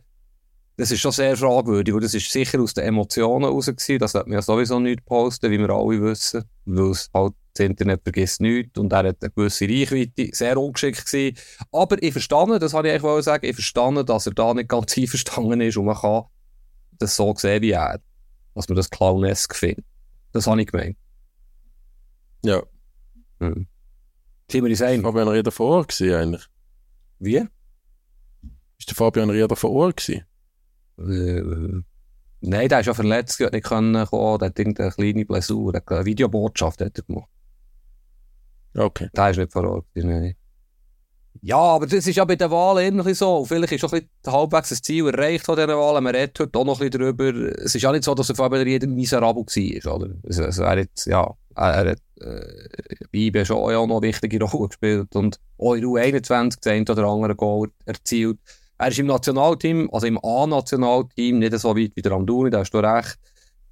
das ist schon sehr fragwürdig. Und das ist sicher aus den Emotionen heraus gewesen. Das wird man ja sowieso nicht posten, wie wir alle wissen. Weil es halt das Internet vergisst nichts und er hat eine gewisse Reichweite, sehr ungeschickt gewesen. Aber ich verstehe, das habe ich eigentlich sagen, ich verstehe, dass er da nicht ganz einverstanden ist und man kann das so sehen wie er. Dass man das clownesk findet. Das habe ich gemeint. Ja. Hm. Sind wir uns einig? Fabian Rieder vor Ort gewesen, eigentlich? Wie? Ist der Fabian Rieder vor Ort gewesen? Äh, Nein, der ist ja verletzt, der hat nicht können kommen, der hat irgendeine kleine Blessur, eine Videobotschaft hat er gemacht. Okay. Der ist nicht vor Ort. Nein. Ja, aber das ist ja bei den Wahlen immer so. Vielleicht ist auch ein bisschen halbwegs das Ziel erreicht von diesen Wahlen. Man redet heute auch noch ein bisschen darüber. Es ist ja nicht so, dass er Fabian jeder miserabel war, oder? Also, also er hat, ja, er hat äh, bei schon auch noch eine wichtige Rolle gespielt und auch in U21 10 oder andere Goal erzielt. Er ist im Nationalteam, also im A-Nationalteam, nicht so weit wie der Amdouni, da hast du recht.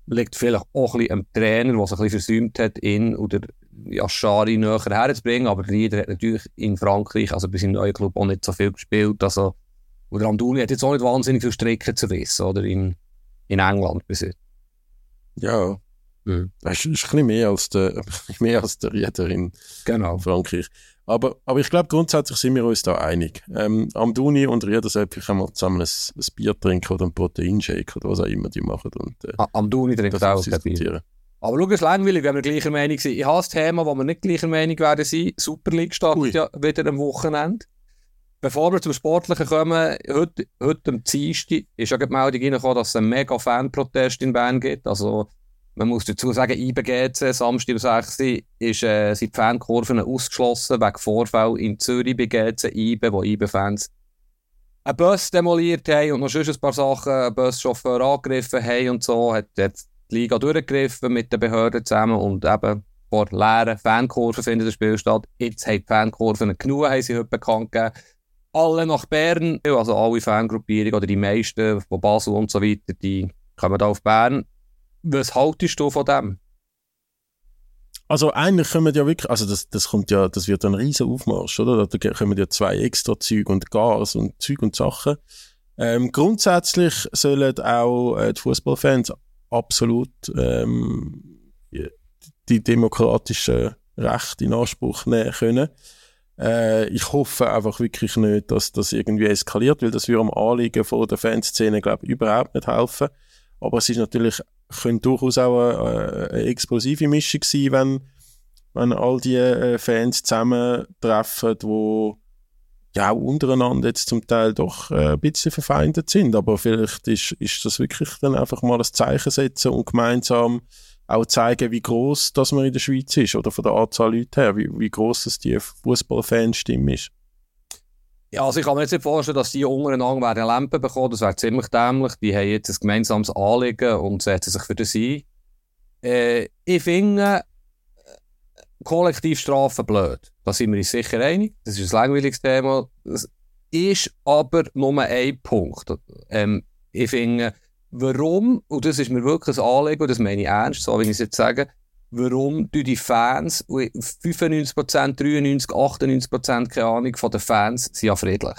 Liegt vielleicht auch ein bisschen am Trainer, der ein bisschen versäumt hat, ihn oder Yashari näher herzubringen. Aber Rieder hat natürlich in Frankreich, also bei seinem neuen Club, auch nicht so viel gespielt. Also Und der Amduni hat jetzt auch nicht wahnsinnig viel Strecken zu wissen, oder? In, in England bis jetzt. Ja. Mhm. Das ist, ist ein bisschen mehr als der, mehr als der Rieder in genau. Frankreich. Aber, aber ich glaube, grundsätzlich sind wir uns da einig. Ähm, Amduni und Rieder sollten vielleicht einmal zusammen ein, ein, Bier trinken oder ein Proteinshake oder was auch immer die machen. Und, äh, Amduni trinkt auch ein Bier. Aber schau, es ist langweilig, wenn wir gleicher Meinung sind. Ich habe das Thema, wo wir nicht gleicher Meinung werden sein. Super League startet ja wieder am Wochenende. Bevor wir zum Sportlichen kommen, heute, heute am Dienstag ist ja die Meldung reingekommen, dass es einen mega Fanprotest in Bern gibt. Also, man muss dazu sagen, IBGC, Samstag um 6 Uhr, ist, äh, sind die Fankurven ausgeschlossen wegen Vorfall in Zürich bei GC IBE, wo IBE-Fans einen Bus demoliert haben und noch sonst ein paar Sachen, einen Buschauffeur angegriffen haben und so, hat, hat die Liga durchgegriffen mit den Behörden zusammen und eben vor leeren Fankurven findet das Spiel statt. Jetzt haben die Fankurven genug, haben sie heute bekannt gegeben alle nach Bern, also alle Fangruppierungen oder die meisten von Basel und so weiter, die kommen da auf Bern. Was haltest du von dem? Also eigentlich kommen ja wirklich, also das, das kommt ja, das wird ein riesen Aufmarsch, oder? Da kommen ja zwei extra Züge und Gas und Züg und Sachen. Ähm, grundsätzlich sollen auch äh, die Fußballfans absolut ähm, die demokratischen Rechte in Anspruch nehmen können. Äh, ich hoffe einfach wirklich nicht, dass das irgendwie eskaliert, weil das würde am Anliegen von der Fanszene, glaube ich, überhaupt nicht helfen. Aber es ist natürlich, könnte durchaus auch eine, eine explosive Mischung sein, wenn, wenn all die äh, Fans zusammentreffen, die ja auch untereinander jetzt zum Teil doch äh, ein bisschen verfeindet sind. Aber vielleicht ist, ist das wirklich dann einfach mal ein Zeichen setzen und gemeinsam auch zeigen, wie groß das man in der Schweiz ist oder von der Anzahl Leute her, wie, wie groß das die Fußballfanstimme ist. Ja, also ich kann mir jetzt nicht vorstellen, dass die untereinander werden Lampen bekommen, das wäre ziemlich dämlich. Die haben jetzt ein gemeinsames Anliegen und setzen sich für das ein. Äh, ich finde, äh, Kollektivstrafen blöd. Da sind wir uns sicher einig. Das ist ein langweiliges Thema. Das ist aber nur ein Punkt. Ähm, ich finde, warum, und das ist mir wirklich ein Anliegen, und das meine ich ernst, so wie ich es jetzt sage, warum die Fans, 95%, 93%, 98%, keine Ahnung, von den Fans sind ja friedlich.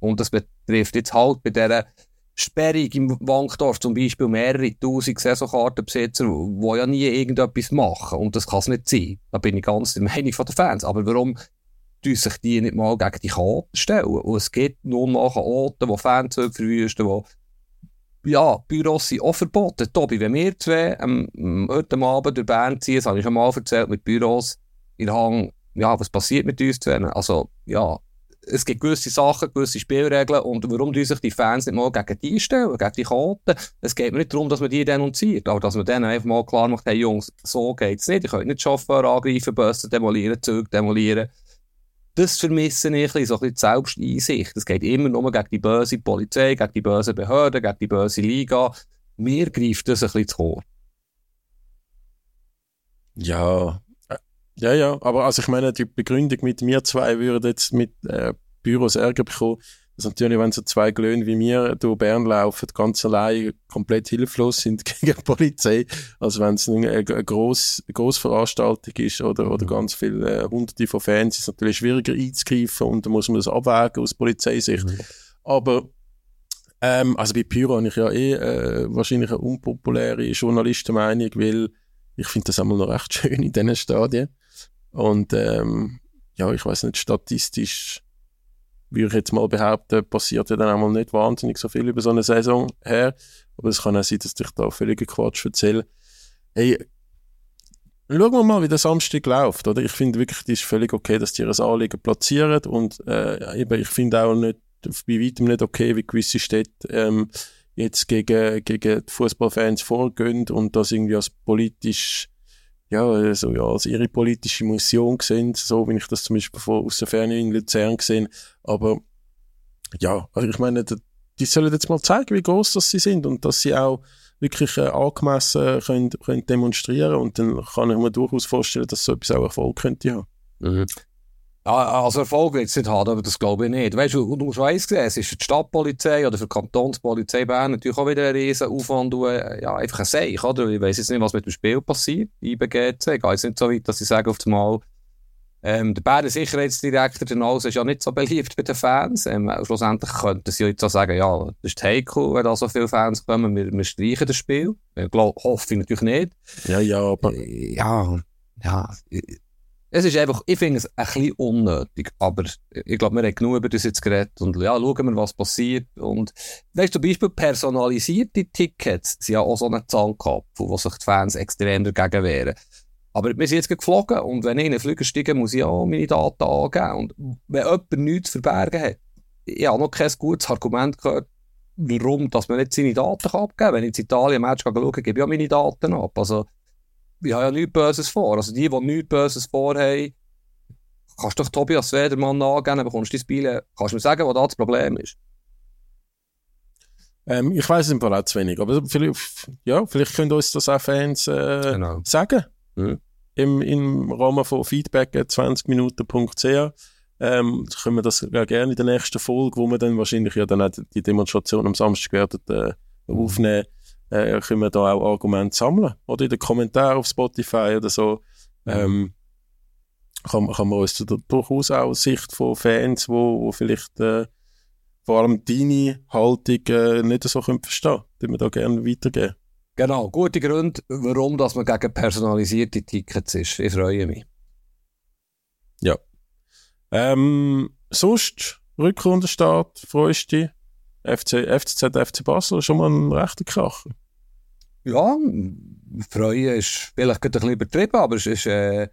Und das betrifft jetzt halt bei dieser Sperrung im Wankdorf zum Beispiel mehrere tausend Saisonkartenbesitzer, die ja nie irgendetwas machen. Und das kann es nicht sein. Da bin ich ganz der Meinung von den Fans. Aber warum tun sich die nicht mal gegen die Karten stellen? Und es gibt nur noch Orte, wo Fanzüge verwüsten, wo ja, Büros sind auch verboten. Tobi, wenn wir zwei ähm, heute Abend durch Bern ziehen, das habe ich schon mal erzählt, mit Büros in Hang, ja, was passiert mit uns zwei? Also, ja, es gibt gewisse Sachen, gewisse Spielregeln und warum tun sich die Fans nicht mal gegen die stellen, gegen die Karten? Es geht mir nicht darum, dass man die denunziert, aber dass man denen einfach mal klar macht, hey Jungs, so geht's nicht. Ich könnt nicht Chauffeur angreifen, Busse demolieren, Züge demolieren das vermisse ich ein bisschen, so ein bisschen Selbsteinsicht. Es geht immer nur gegen die böse Polizei, gegen die böse Behörden, gegen die böse Liga. Mir greift das ein bisschen zu kurz. Ja, äh, ja, ja, aber also ich meine, die Begründung mit mir zwei würde jetzt mit äh, Büros Ärger bekommen. Also natürlich, wenn so zwei Glöhne wie mir durch Bern laufen, ganz allein komplett hilflos sind gegen die Polizei, als wenn es eine, grosse, Grossveranstaltung ist oder, oder mhm. ganz viele äh, Hunderte von Fans, ist es natürlich schwieriger einzugreifen und da muss man das abwägen aus Polizeisicht. Mhm. Aber ähm, also bei Pyro habe ich ja eh äh, wahrscheinlich eine unpopuläre Journalistenmeinung, weil ich finde das einmal noch recht schön in diesen Stadien. Und ähm, ja, ich weiß nicht, statistisch würde ich jetzt mal behaupten, passiert ja dann auch mal nicht wahnsinnig so viel über so eine Saison her. Aber es kann auch sein, dass ich da völligen Quatsch erzähle. Hey, schauen wir mal, wie der Samstag läuft. Oder? Ich finde wirklich, es ist völlig okay, dass die ihr Anliegen platzieren. Und äh, eben, ich finde auch nicht, bei weitem nicht okay, wie gewisse Städte ähm, jetzt gegen, gegen die Fußballfans vorgehen und das irgendwie als politisch ja, also, ja, als ihre politische Mission sehen, so wie ich das zum Beispiel von, aus der Ferne in Luzern gesehen. Aber ja, also ich meine, die sollen jetzt mal zeigen, wie groß das sie sind und dass sie auch wirklich äh, angemessen können, können demonstrieren und dann kann ich mir durchaus vorstellen, dass so etwas auch Erfolg könnte haben. Mhm. Also Erfolg wird es nicht haben, aber das glaube ich nicht. Weißt du, du musst eins sehen, es ist für die Stadtpolizei oder für die Kantonspolizei Bern natürlich auch wieder ein riesen Aufwand und äh, ja, einfach ein Seich, oder? Ich weiss jetzt nicht, was mit dem Spiel passiert, IBGC. Ich gehe jetzt nicht so weit, dass ich sage auf einmal, Ähm, der Berner Sicherheitsdirektor, der Nals, ist ja nicht so beliebt bei den Fans. Ähm, schlussendlich könnten sie jetzt auch sagen, ja, das ist heikel, wenn da so viele Fans kommen, wir, wir streichen das Spiel. Ich glaub, hoffe ich natürlich nicht. Ja, ja, aber... Äh, ja, ja. Es ist einfach, ich finde es ein bisschen unnötig, aber ich glaube, wir haben genug über das jetzt geredet und ja, schauen wir, was passiert. Und weißt du, zum Beispiel personalisierte Tickets sind ja auch so eine Zankapfel, wo sich die Fans extrem dagegen wehren. Aber wir sind jetzt geflogen und wenn ich in einen Flüger steige, muss ich auch meine Daten angeben. Und wenn jemand nichts zu verbergen hat, ich habe noch kein gutes Argument gehört, warum dass man nicht seine Daten abgeben kann. Wenn ich in Italien ein Match schaue, gebe ich auch meine Daten ab. Also, ich habe ja nichts Böses vor. Also die, die nichts Böses vorhaben, kannst du doch Tobias Wedermann angeben, bekommst du dein Spiel. Kannst du mir sagen, was da das Problem ist? Ähm, ich weiß es im Fall auch zu wenig, aber vielleicht, ja, vielleicht können uns das auch Fans äh, genau. sagen. Mhm. Im, Im Rahmen von feedback 20minuten.ch ähm, können wir das ja gerne in der nächsten Folge, wo wir dann wahrscheinlich ja dann auch die Demonstration am Samstag werden äh, mhm. Äh, können wir da auch Argumente sammeln. Oder in den Kommentaren auf Spotify oder so. Ähm, kann, kann man uns da durchaus auch Sicht von Fans, wo, wo vielleicht äh, vor allem deine Haltung äh, nicht so können verstehen die wir da gerne weitergeben. Genau, gute Gründe, warum dass man gegen personalisierte Tickets ist. Ich freue mich. Ja. Ähm, sonst, Rückrundenstart, freust du dich? FC, FCZ, FC Basel, schon mal ein rechter Kracher. Ja, freuen ist vielleicht ein bisschen übertrieben, aber es ist, äh,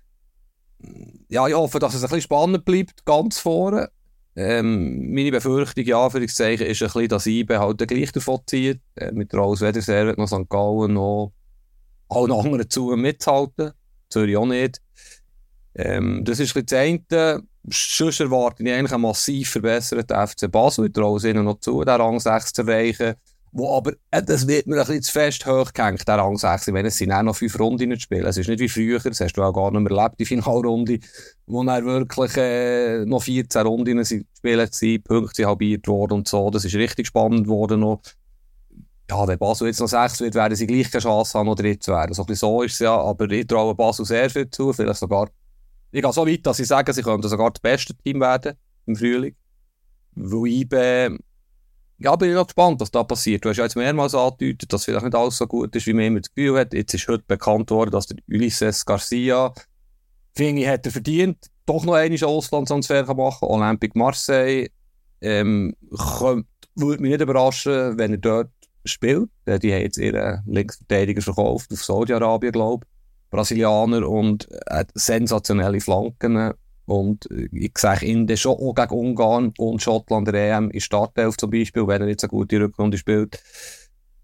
ja, ich hoffe, dass es ein bisschen spannend bleibt, ganz vorne. Ähm, meine Befürchtung, ja, Anführungszeichen, ist ein bisschen, dass IBE halt gleich davon zieht. Äh, mit der Alles-Wederserie noch St. Gallen noch allen anderen zu mithalten. Zürich auch nicht. Ähm, das ist ein bisschen das eine. Sonst erwarte ich eigentlich einen massiv verbesserten FC Basel. Ich traue noch zu, den Rang 6 zu erreichen. Wo aber, äh, das wird mir ein bisschen zu fest hochgehängt, der Rang 6. Ich meine, es sind auch noch fünf Runden spielen. Es ist nicht wie früher, das hast du auch gar nicht mehr erlebt, die Finalrunde, wo dann wirklich äh, noch 14 Runden spielen sind, Punkte sind halbiert worden und so. Das ist richtig spannend geworden. Ja, wenn Basel jetzt noch 6 wird, werden sie gleich keine Chance haben, noch dritt zu werden. So, so ist es ja, aber ich traue Basel sehr viel zu, vielleicht sogar, ich gehe so weit, dass ich sage, sie könnten sogar das beste Team werden im Frühling. Weil IBE ja, bin ich noch gespannt, was da passiert. Du hast ja jetzt mehrmals angedeutet, dass vielleicht nicht alles so gut ist, wie man immer das Gefühl hat. Jetzt ist heute bekannt worden, dass der Ulysses Garcia, finde ich, hat er verdient, doch noch einen Auslandstransfer machen Olympique Marseille. Ähm, könnte, würde mich nicht überraschen, wenn er dort spielt. Die haben jetzt ihren Linksverteidiger verkauft auf Saudi-Arabien, glaube ich. Brasilianer und hat sensationelle Flanken. Und äh, ich sehe ihn schon auch gegen Ungarn und Schottland der EM in Startelf zum Beispiel, wenn er jetzt eine gute Rückrunde spielt.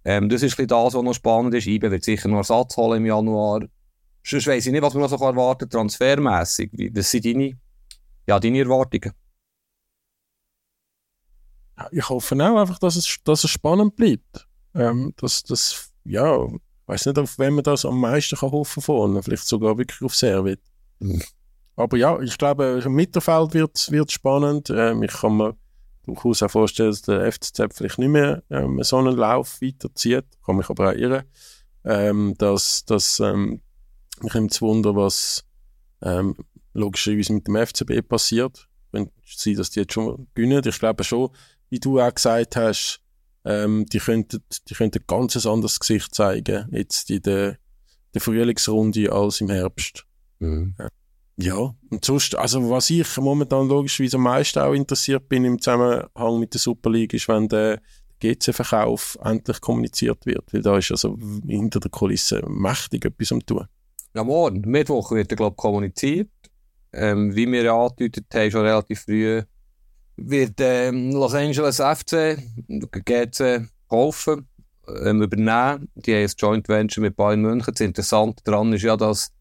Ähm, das ist ein das, was noch spannend ist. IBE wird sicher noch Ersatz holen im Januar. Sonst weiss ich nicht, was man noch so erwarten kann, transfermässig. Was sind deine, ja, deine Erwartungen? Ich hoffe auch einfach, dass es, dass es spannend bleibt. Ähm, dass das, ja, ich weiß nicht, auf wen man das am meisten kann hoffen kann. Vielleicht sogar wirklich auf Servet. Aber ja, ich glaube, im Mittelfeld wird es spannend. Ähm, ich kann mir durchaus auch vorstellen, dass der FCZ vielleicht nicht mehr ähm, so einen Lauf weiterzieht. Kann mich aber auch irren. Ähm, dass, dass ähm, mich nimmt Wunder, was ähm, logischerweise mit dem FCB passiert. Wenn sie das jetzt schon gewinnen. Ich glaube schon, wie du auch gesagt hast, ähm, die könnten, die könnten ein ganz anderes Gesicht zeigen, jetzt in der, der Frühlingsrunde als im Herbst. Mhm. Ja. Ja, und sonst, also was ich momentan logischerweise am meisten auch interessiert bin im Zusammenhang mit der Super League, ist, wenn der GC-Verkauf endlich kommuniziert wird, weil da ist also hinter der Kulisse mächtig etwas am tun. Ja, morgen, Mittwoch wird er, glaube kommuniziert. Ähm, wie wir ja angedeutet haben, schon relativ früh, wird ähm, Los Angeles FC GC kaufen, ähm, übernehmen. Die haben ein Joint Venture mit Bayern München. Das Interessante daran ist ja, dass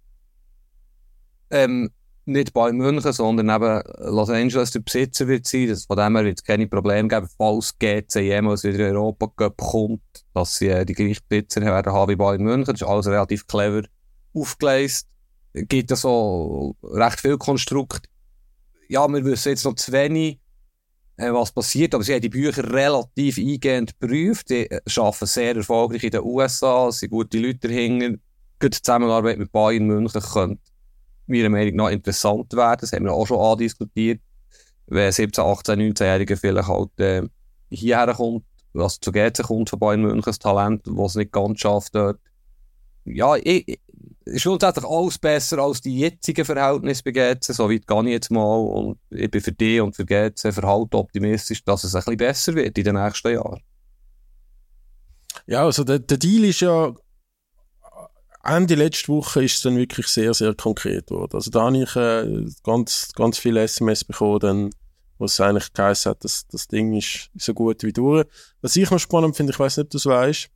ähm, nicht Bayern München, sondern eben Los Angeles der Besitzer wird sein. Das, von dem her wird es keine Probleme geben, falls GC jemals wieder in Europa kommt, dass sie äh, die gleichen Besitzer werden haben wie Bayern München. Das ist alles relativ clever aufgeleistet. Es gibt also recht viel Konstrukt. Ja, wir wissen jetzt noch zu wenig, äh, was passiert, aber sie haben die Bücher relativ eingehend geprüft. Sie äh, arbeiten sehr erfolgreich in den USA, sind gute Leute dahinter. Die Zusammenarbeit mit Bayern München könnte meiner Meinung nach interessant werden. Das haben wir auch schon andiskutiert. Wenn 17, 18, 19-Jährige vielleicht halt äh, hierher kommt, was zu GC kommt von Bayern München, das Talent, das es nicht ganz schafft dort. Ja, ich, ist grundsätzlich alles besser als die jetzigen Verhältnisse bei GC, so weit gehe ich jetzt mal und ich bin für die und für GC verhalten optimistisch, dass es ein bisschen besser wird in den nächsten Jahren. Ja, also der, der Deal ist ja Ende letzte Woche ist es dann wirklich sehr, sehr konkret geworden. Also da habe ich äh, ganz, ganz viele SMS bekommen, dann, wo es eigentlich geheißen hat, dass das Ding ist so gut wie durch. Was ich noch spannend finde, ich weiß nicht, ob du es weißt,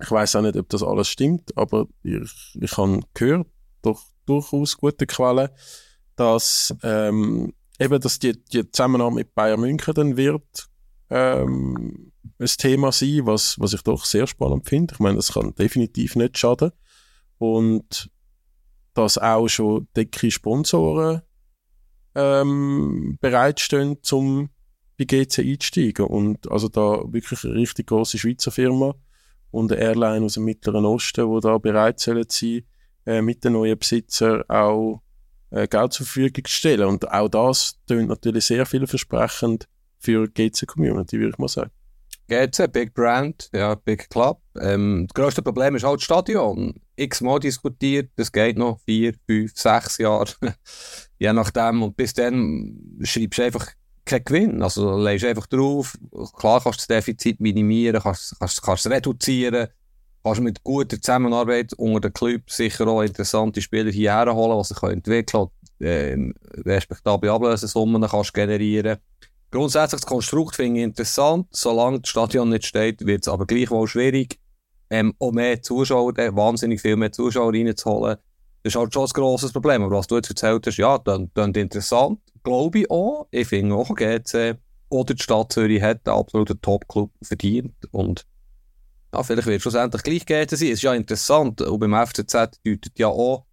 ich weiß auch nicht, ob das alles stimmt, aber ich, ich habe gehört, durch durchaus gute Quellen, dass ähm, eben, dass die, die Zusammenarbeit mit Bayern München dann wird ähm, ein Thema sein, was, was ich doch sehr spannend finde. Ich meine, das kann definitiv nicht schaden und dass auch schon dicke Sponsoren ähm, bereitstehen, zum bei GC einzusteigen. Und also da wirklich eine richtig große Schweizer Firma und eine Airline aus dem Mittleren Osten, wo da bereit sollen sein, äh, mit den neuen Besitzer auch äh, Geld zur Verfügung zu stellen. Und auch das tönt natürlich sehr vielversprechend für die GC-Community, würde ich mal sagen. GC, Big Brand, ja, Big Club. Ähm, das grösste Problem ist halt das Stadion x-mal diskutiert, das geht noch vier, fünf, sechs Jahre, je nachdem. Und bis dann schreibst du einfach keinen Gewinn. Also legst einfach drauf, klar kannst du das Defizit minimieren, kannst, kannst, kannst reduzieren, kannst mit guter Zusammenarbeit unter den Clubs sicher auch interessante Spieler hierher holen, die sich entwickeln können, äh, respektable Ablösesummen kannst generieren. Grundsätzlich das Konstrukt finde ich interessant, solange das Stadion nicht steht, wird es aber gleichwohl schwierig ähm, auch mehr Zuschauer, äh, wahnsinnig viel mehr Zuschauer reinzuholen. Das ist halt schon ein grosses Problem. Aber was du jetzt erzählt hast, ja, dann, dann interessant. Glaube ich auch. Ich finde auch, GC oder die Stadt Zürich hat einen absoluten Top-Club verdient. Und ja, vielleicht wird es schlussendlich gleich GC sein. Es ist ja interessant. Und beim FCZ deutet ja auch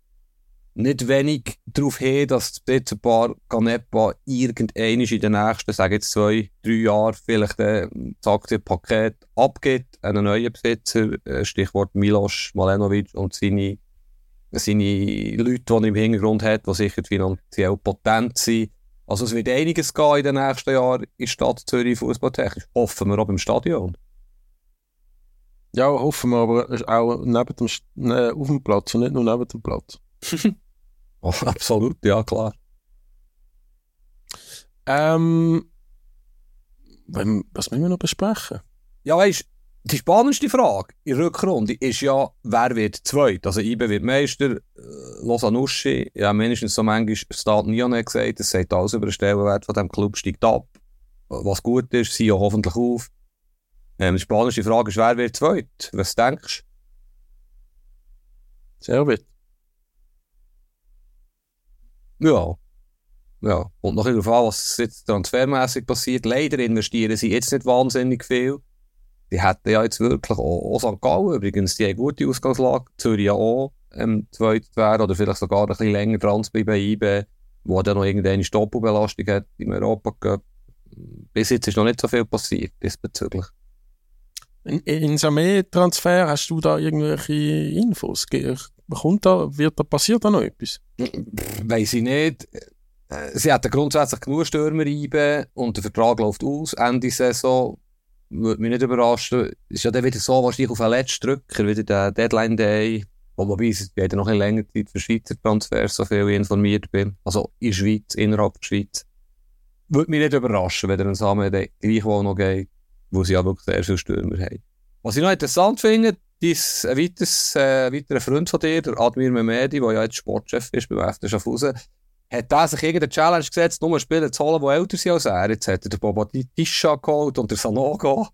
nicht wenig darauf hin, dass jetzt ein paar Canepa irgendein in den nächsten, sage jetzt zwei, drei Jahren vielleicht äh, das Aktienpaket abgibt an einen neuen Besitzer, äh, Stichwort Milos Malenovic und seine, seine Leute, die er im Hintergrund hat, die sicher finanziell potent sind. Also es wird einiges gehen in den nächsten Jahren in der Stadt Zürich fußballtechnisch. Hoffen wir auch im Stadion. Ja, hoffen wir, aber auch neben dem, ne, auf dem Platz und nicht nur neben dem Platz. oh, absolut, ja, klar. Ähm, was müssen wir noch besprechen? Ja, weißt die spannendste Frage in der Rückrunde ist ja, wer wird zweit? Also IBE wird Meister, äh, Losanuschi, ja mindestens so manchmal Stade Nyon gesagt, das sagt alles über den Stellenwert von diesem Club, steigt ab. Was gut ist, sie ja hoffentlich auf. Ähm, die spannendste Frage ist, wer wird zweit? Was denkst du? Servet. Ja. Ja. Und noch darauf an, was jetzt transfermässig passiert. Leider investieren sie jetzt nicht wahnsinnig viel. Die hätten ja jetzt wirklich auch, auch St. Gallen übrigens, die haben gute Ausgangslage. Zürich ja auch ähm, zweit werden oder vielleicht sogar ein bisschen länger dran bei IB, wo dann noch irgendeine Stoppelbelastung hat im Europa Cup. Bis jetzt ist noch nicht so viel passiert diesbezüglich. In, in Samé-Transfer hast du da irgendwelche Infos? Kommt da, wird da, passiert da noch etwas? Weiß ich nicht. Äh, sie hatten grundsätzlich genug Stürmer reiben und der Vertrag läuft aus, Ende Saison. Würde mich nicht überraschen. Ist ja dann wieder so, wahrscheinlich auf den letzten Drücker, wieder der Deadline Day. Wobei es wird noch ein länger Zeit für Schweizer Transfers, so viel ich informiert bin. Also in der Schweiz, innerhalb der Schweiz. Würde mich nicht überraschen, wenn er einen Samen gleichwohl noch geht, wo sie ja wirklich sehr viele Stürmer haben. Was ich noch interessant finde, dies, ein, weiteres, äh, weiterer Freund von dir, der Admir Mehmedi, der ja jetzt Sportchef ist beim FC Schaffhausen, hat da sich irgendeine Challenge gesetzt, nur Spieler zu holen, die älter sind als er. Jetzt hat er den Boba Tisha geholt und der Sanogo.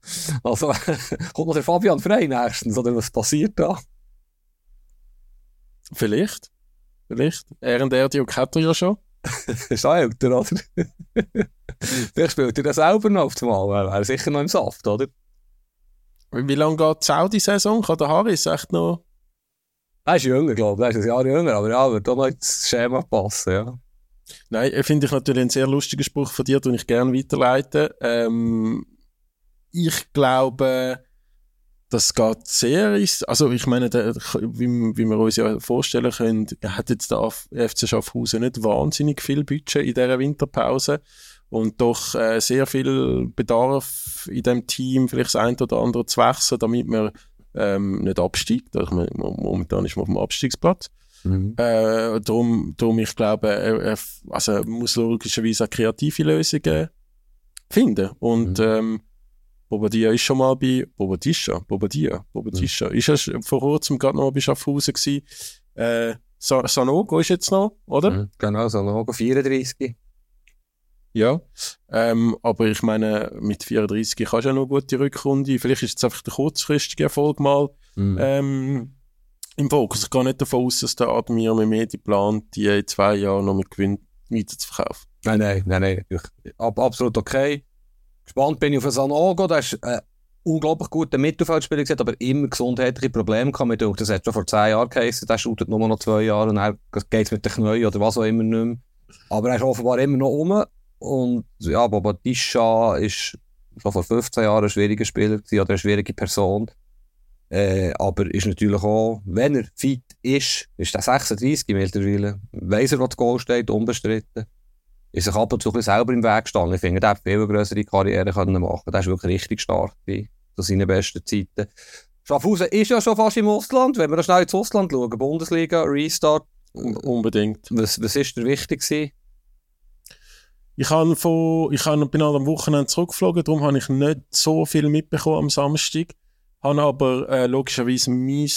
Also, kommt noch der Fabian Frey nächstens, oder was passiert da? Vielleicht. Vielleicht. Er und er, die kennt er ja schon. ist auch älter, oder? Vielleicht spielt er das selber noch auf dem Mal. Er wäre sicher noch im Saft, oder? Wie lange geht die Saudi-Saison? Kann der Harris echt noch... Er ist jünger, glaube ich. Er ist ein Jahr jünger, aber ja, wird auch noch ins Schema passen, ja. Nein, finde ich natürlich einen sehr lustigen Spruch von dir, den ich gerne weiterleite. Ähm, ich glaube, das geht sehr, ist, also ich meine, der, wie, wie wir uns ja vorstellen können, hat jetzt der FC Schaffhausen nicht wahnsinnig viel Budget in dieser Winterpause und doch äh, sehr viel Bedarf in dem Team, vielleicht das ein oder andere zu wechseln, damit man ähm, nicht absteigt. Also, man, momentan ist man auf dem Abstiegsplatz. Mhm. Äh, darum, darum, ich glaube, er, er, also muss logischerweise auch kreative Lösungen finden. Und mhm. ähm, Bobadilla ist schon mal bei Bobadisha, Bobadilla, Bobadisha. Mhm. Ist er vor kurzem gerade noch bei Schaffhausen gewesen. Äh, Sanogo ist jetzt noch, oder? Mhm, genau, Sanogo 34. Ja, ähm, aber ich meine, mit 34 kannst du ja noch eine gute Rückrunde. Vielleicht ist es einfach der kurzfristige Erfolg mal mhm. ähm, im Fokus. Ich gehe nicht davon aus, dass der Admir mit Medi plant, die in zwei Jahren noch mit Gewinn weiterzuverkaufen. Nein, nein, nein, nein. Ich, ab, absolut okay. Gespannt bin ich auf Sanogo. Der ist äh, unglaublich guter Mittelfeldspieler gewesen, aber immer gesundheitliche Probleme gehabt. Mit, das hat schon vor zwei Jahren geheißen. Der shootet nur noch zwei Jahre und dann geht es mit den Knien oder was auch immer nicht mehr. Aber er ist offenbar immer noch um. Und ja, Boba Disha ist schon vor 15 Jahren ein schwieriger Spieler gewesen, oder eine schwierige Person. Äh, aber ist natürlich auch, wenn er fit ist, ist er 36 mittlerweile, weiss er, was Goal steht, unbestritten. Ist sich ab und zu ein selber im Weg gestanden. Ich finde, er hat viel größere Karriere können machen. Der ist wirklich richtig stark zu seinen besten Zeiten. Schaffhausen ist ja schon fast im Ausland. Wenn wir da schnell ins Ausland schauen, Bundesliga, Restart. Unbedingt. Was, was ist dir wichtig gewesen? Ich, habe von, ich habe, bin am Wochenende zurückgeflogen, darum habe ich nicht so viel mitbekommen am Samstag. Habe aber äh, logischerweise mein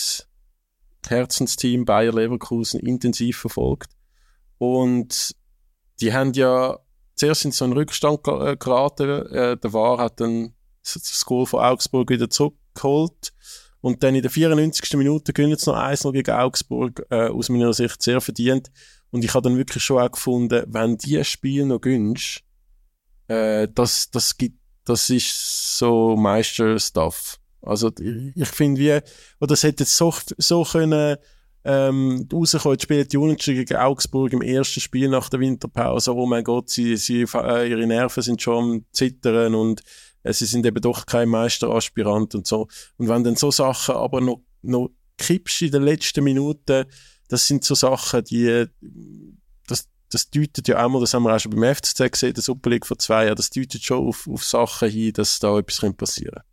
Herzensteam Bayer Leverkusen intensiv verfolgt. Und die haben ja zuerst in so einen Rückstand äh, geraten. Äh, der War hat dann das Goal von Augsburg wieder zurückgeholt. Und dann in der 94. Minute gewinnen sie noch 1 gegen Augsburg, äh, aus meiner Sicht sehr verdient. Und ich habe dann wirklich schon auch gefunden, wenn die Spiel noch gönnst, äh, das, das gibt, das ist so Meister-Stuff. Also, ich, finde wie, oder es hätte jetzt so, so können, ähm, rauskommen, jetzt spielt die Unentschieden gegen Augsburg im ersten Spiel nach der Winterpause. Oh mein Gott, sie, sie, äh, ihre Nerven sind schon am Zittern und äh, sie sind eben doch kein Meisteraspirant und so. Und wenn dann so Sachen aber noch, noch kippst in den letzten Minuten, das sind so Sachen, die, das, das deutet ja auch mal, das haben wir auch schon beim FCZ gesehen, der Super League vor zwei Jahren, das deutet schon auf, auf Sachen hin, dass da etwas passieren könnte.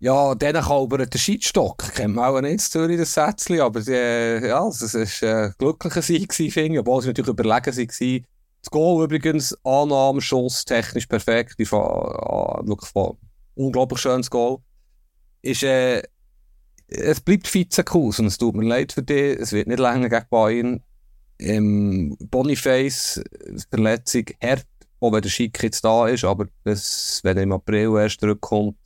Ja, dann kalbert der Scheitstock. Kennt man auch nicht in Zürich, das Sätzchen, aber die, ja, es war ein glücklicher Sieg, finde ich, obwohl sie natürlich überlegen waren. Das Goal übrigens, Annahme, Schuss, technisch perfekt, ich fand, wirklich unglaublich schönes Goal. Ist, äh, es bleibt Vizekuss und es tut mir leid für dich. Es wird nicht länger gegen Bayern. Ähm, Boniface, Verletzung, hart, auch wenn der Schick jetzt da ist, aber das, wenn er im April erst zurückkommt,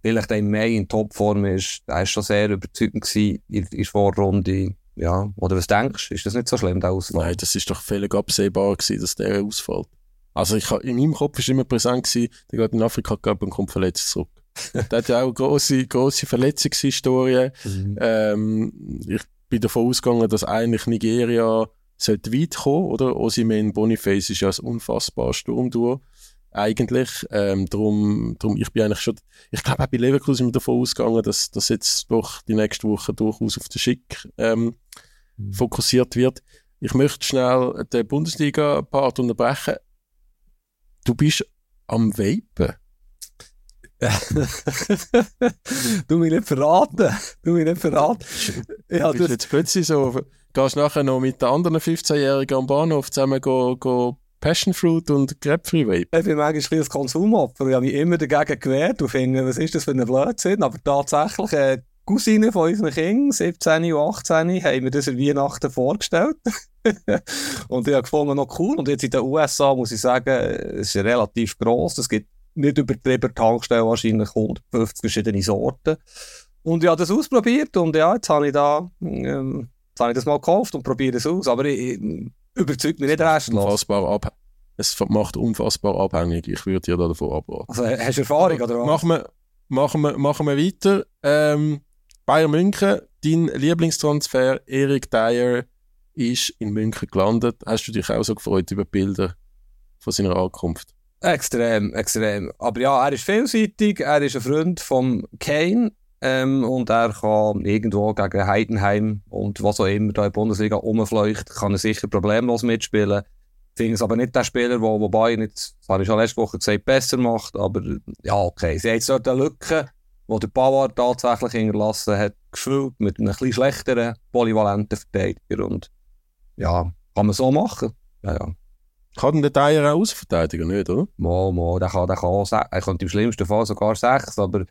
vielleicht im Mai in Topform ist, er war schon sehr überzeugend in der Vorrunde. Ja, oder was denkst du? Ist das nicht so schlimm, der Ausfall? Nein, das ist doch völlig absehbar gewesen, dass der ausfällt. Also ich, in meinem Kopf war immer präsent, gewesen, der geht in Afrika und kommt verletzt zurück. der hat ja auch eine grosse, grosse Verletzungshistorie. Mhm. Ähm, ich bin davon ausgegangen, dass eigentlich Nigeria sollte weit kommen, oder? Osimen Boniface ist ja ein unfassbares Sturmduo. Eigentlich. Ähm, drum, drum, ich bin eigentlich schon, ich glaube auch bei Leverkusen sind wir davon ausgegangen, dass, dass jetzt doch die nächste Woche durchaus auf den Schick ähm, mhm. fokussiert wird. Ich möchte schnell den Bundesliga-Part unterbrechen. Du bist am Vapen. Du mich nicht verraten. Du mich nicht verraten. Ja, du bist jetzt plötzlich so, gehst nachher noch mit den anderen 15-Jährigen am Bahnhof zusammen go, go Passionfruit und Grapefruit Vape. Ich bin manchmal ein Konsumopfer. Ich habe mich immer dagegen gewehrt und finde, was ist das für ein Blödsinn? Aber tatsächlich, äh, Cousine von unseren Kindern, 17 und 18, haben mir das in Weihnachten vorgestellt. und ich habe gefunden, noch cool. Und jetzt in den USA muss ich sagen, es ist relativ gross. Es gibt nicht übertrieben Tankstellen, wahrscheinlich 150 verschiedene Sorten. Und ich habe das ausprobiert und ja, jetzt habe ich da, ähm, jetzt habe ich das mal gekauft und probiere es aus. Aber ich, ich überzeugt mich nicht restlos. Unfassbar ab es macht unfassbar abhängig. Ich würde dir da davon abraten. Also hast du Erfahrung oder was? Machen wir, machen wir, machen wir weiter. Ähm, Bayern München, dein Lieblingstransfer, Erik Dyer, ist in München gelandet. Hast du dich auch so gefreut über Bilder von seiner Ankunft? Extrem, extrem. Aber ja, er ist vielseitig, er ist ein Freund von Kane. ähm, und er kann irgendwo gegen Heidenheim und was auch immer da in der Bundesliga rumfleucht, kann er sicher problemlos mitspielen. Ich finde es aber nicht der Spieler, der Bayern jetzt, das habe ich schon letzte Woche gesagt, besser macht, aber ja, okay. Sie haben jetzt dort eine Lücke, die der Bauer tatsächlich hinterlassen hat, gefüllt mit einem etwas schlechteren, polyvalenten Verteidiger und ja, kann man so machen. Ja, ja. Kann der Dyer auch Außenverteidiger nicht, oder? Mo, mo, der kann, der kann er könnte im schlimmsten Fall sogar sechs, aber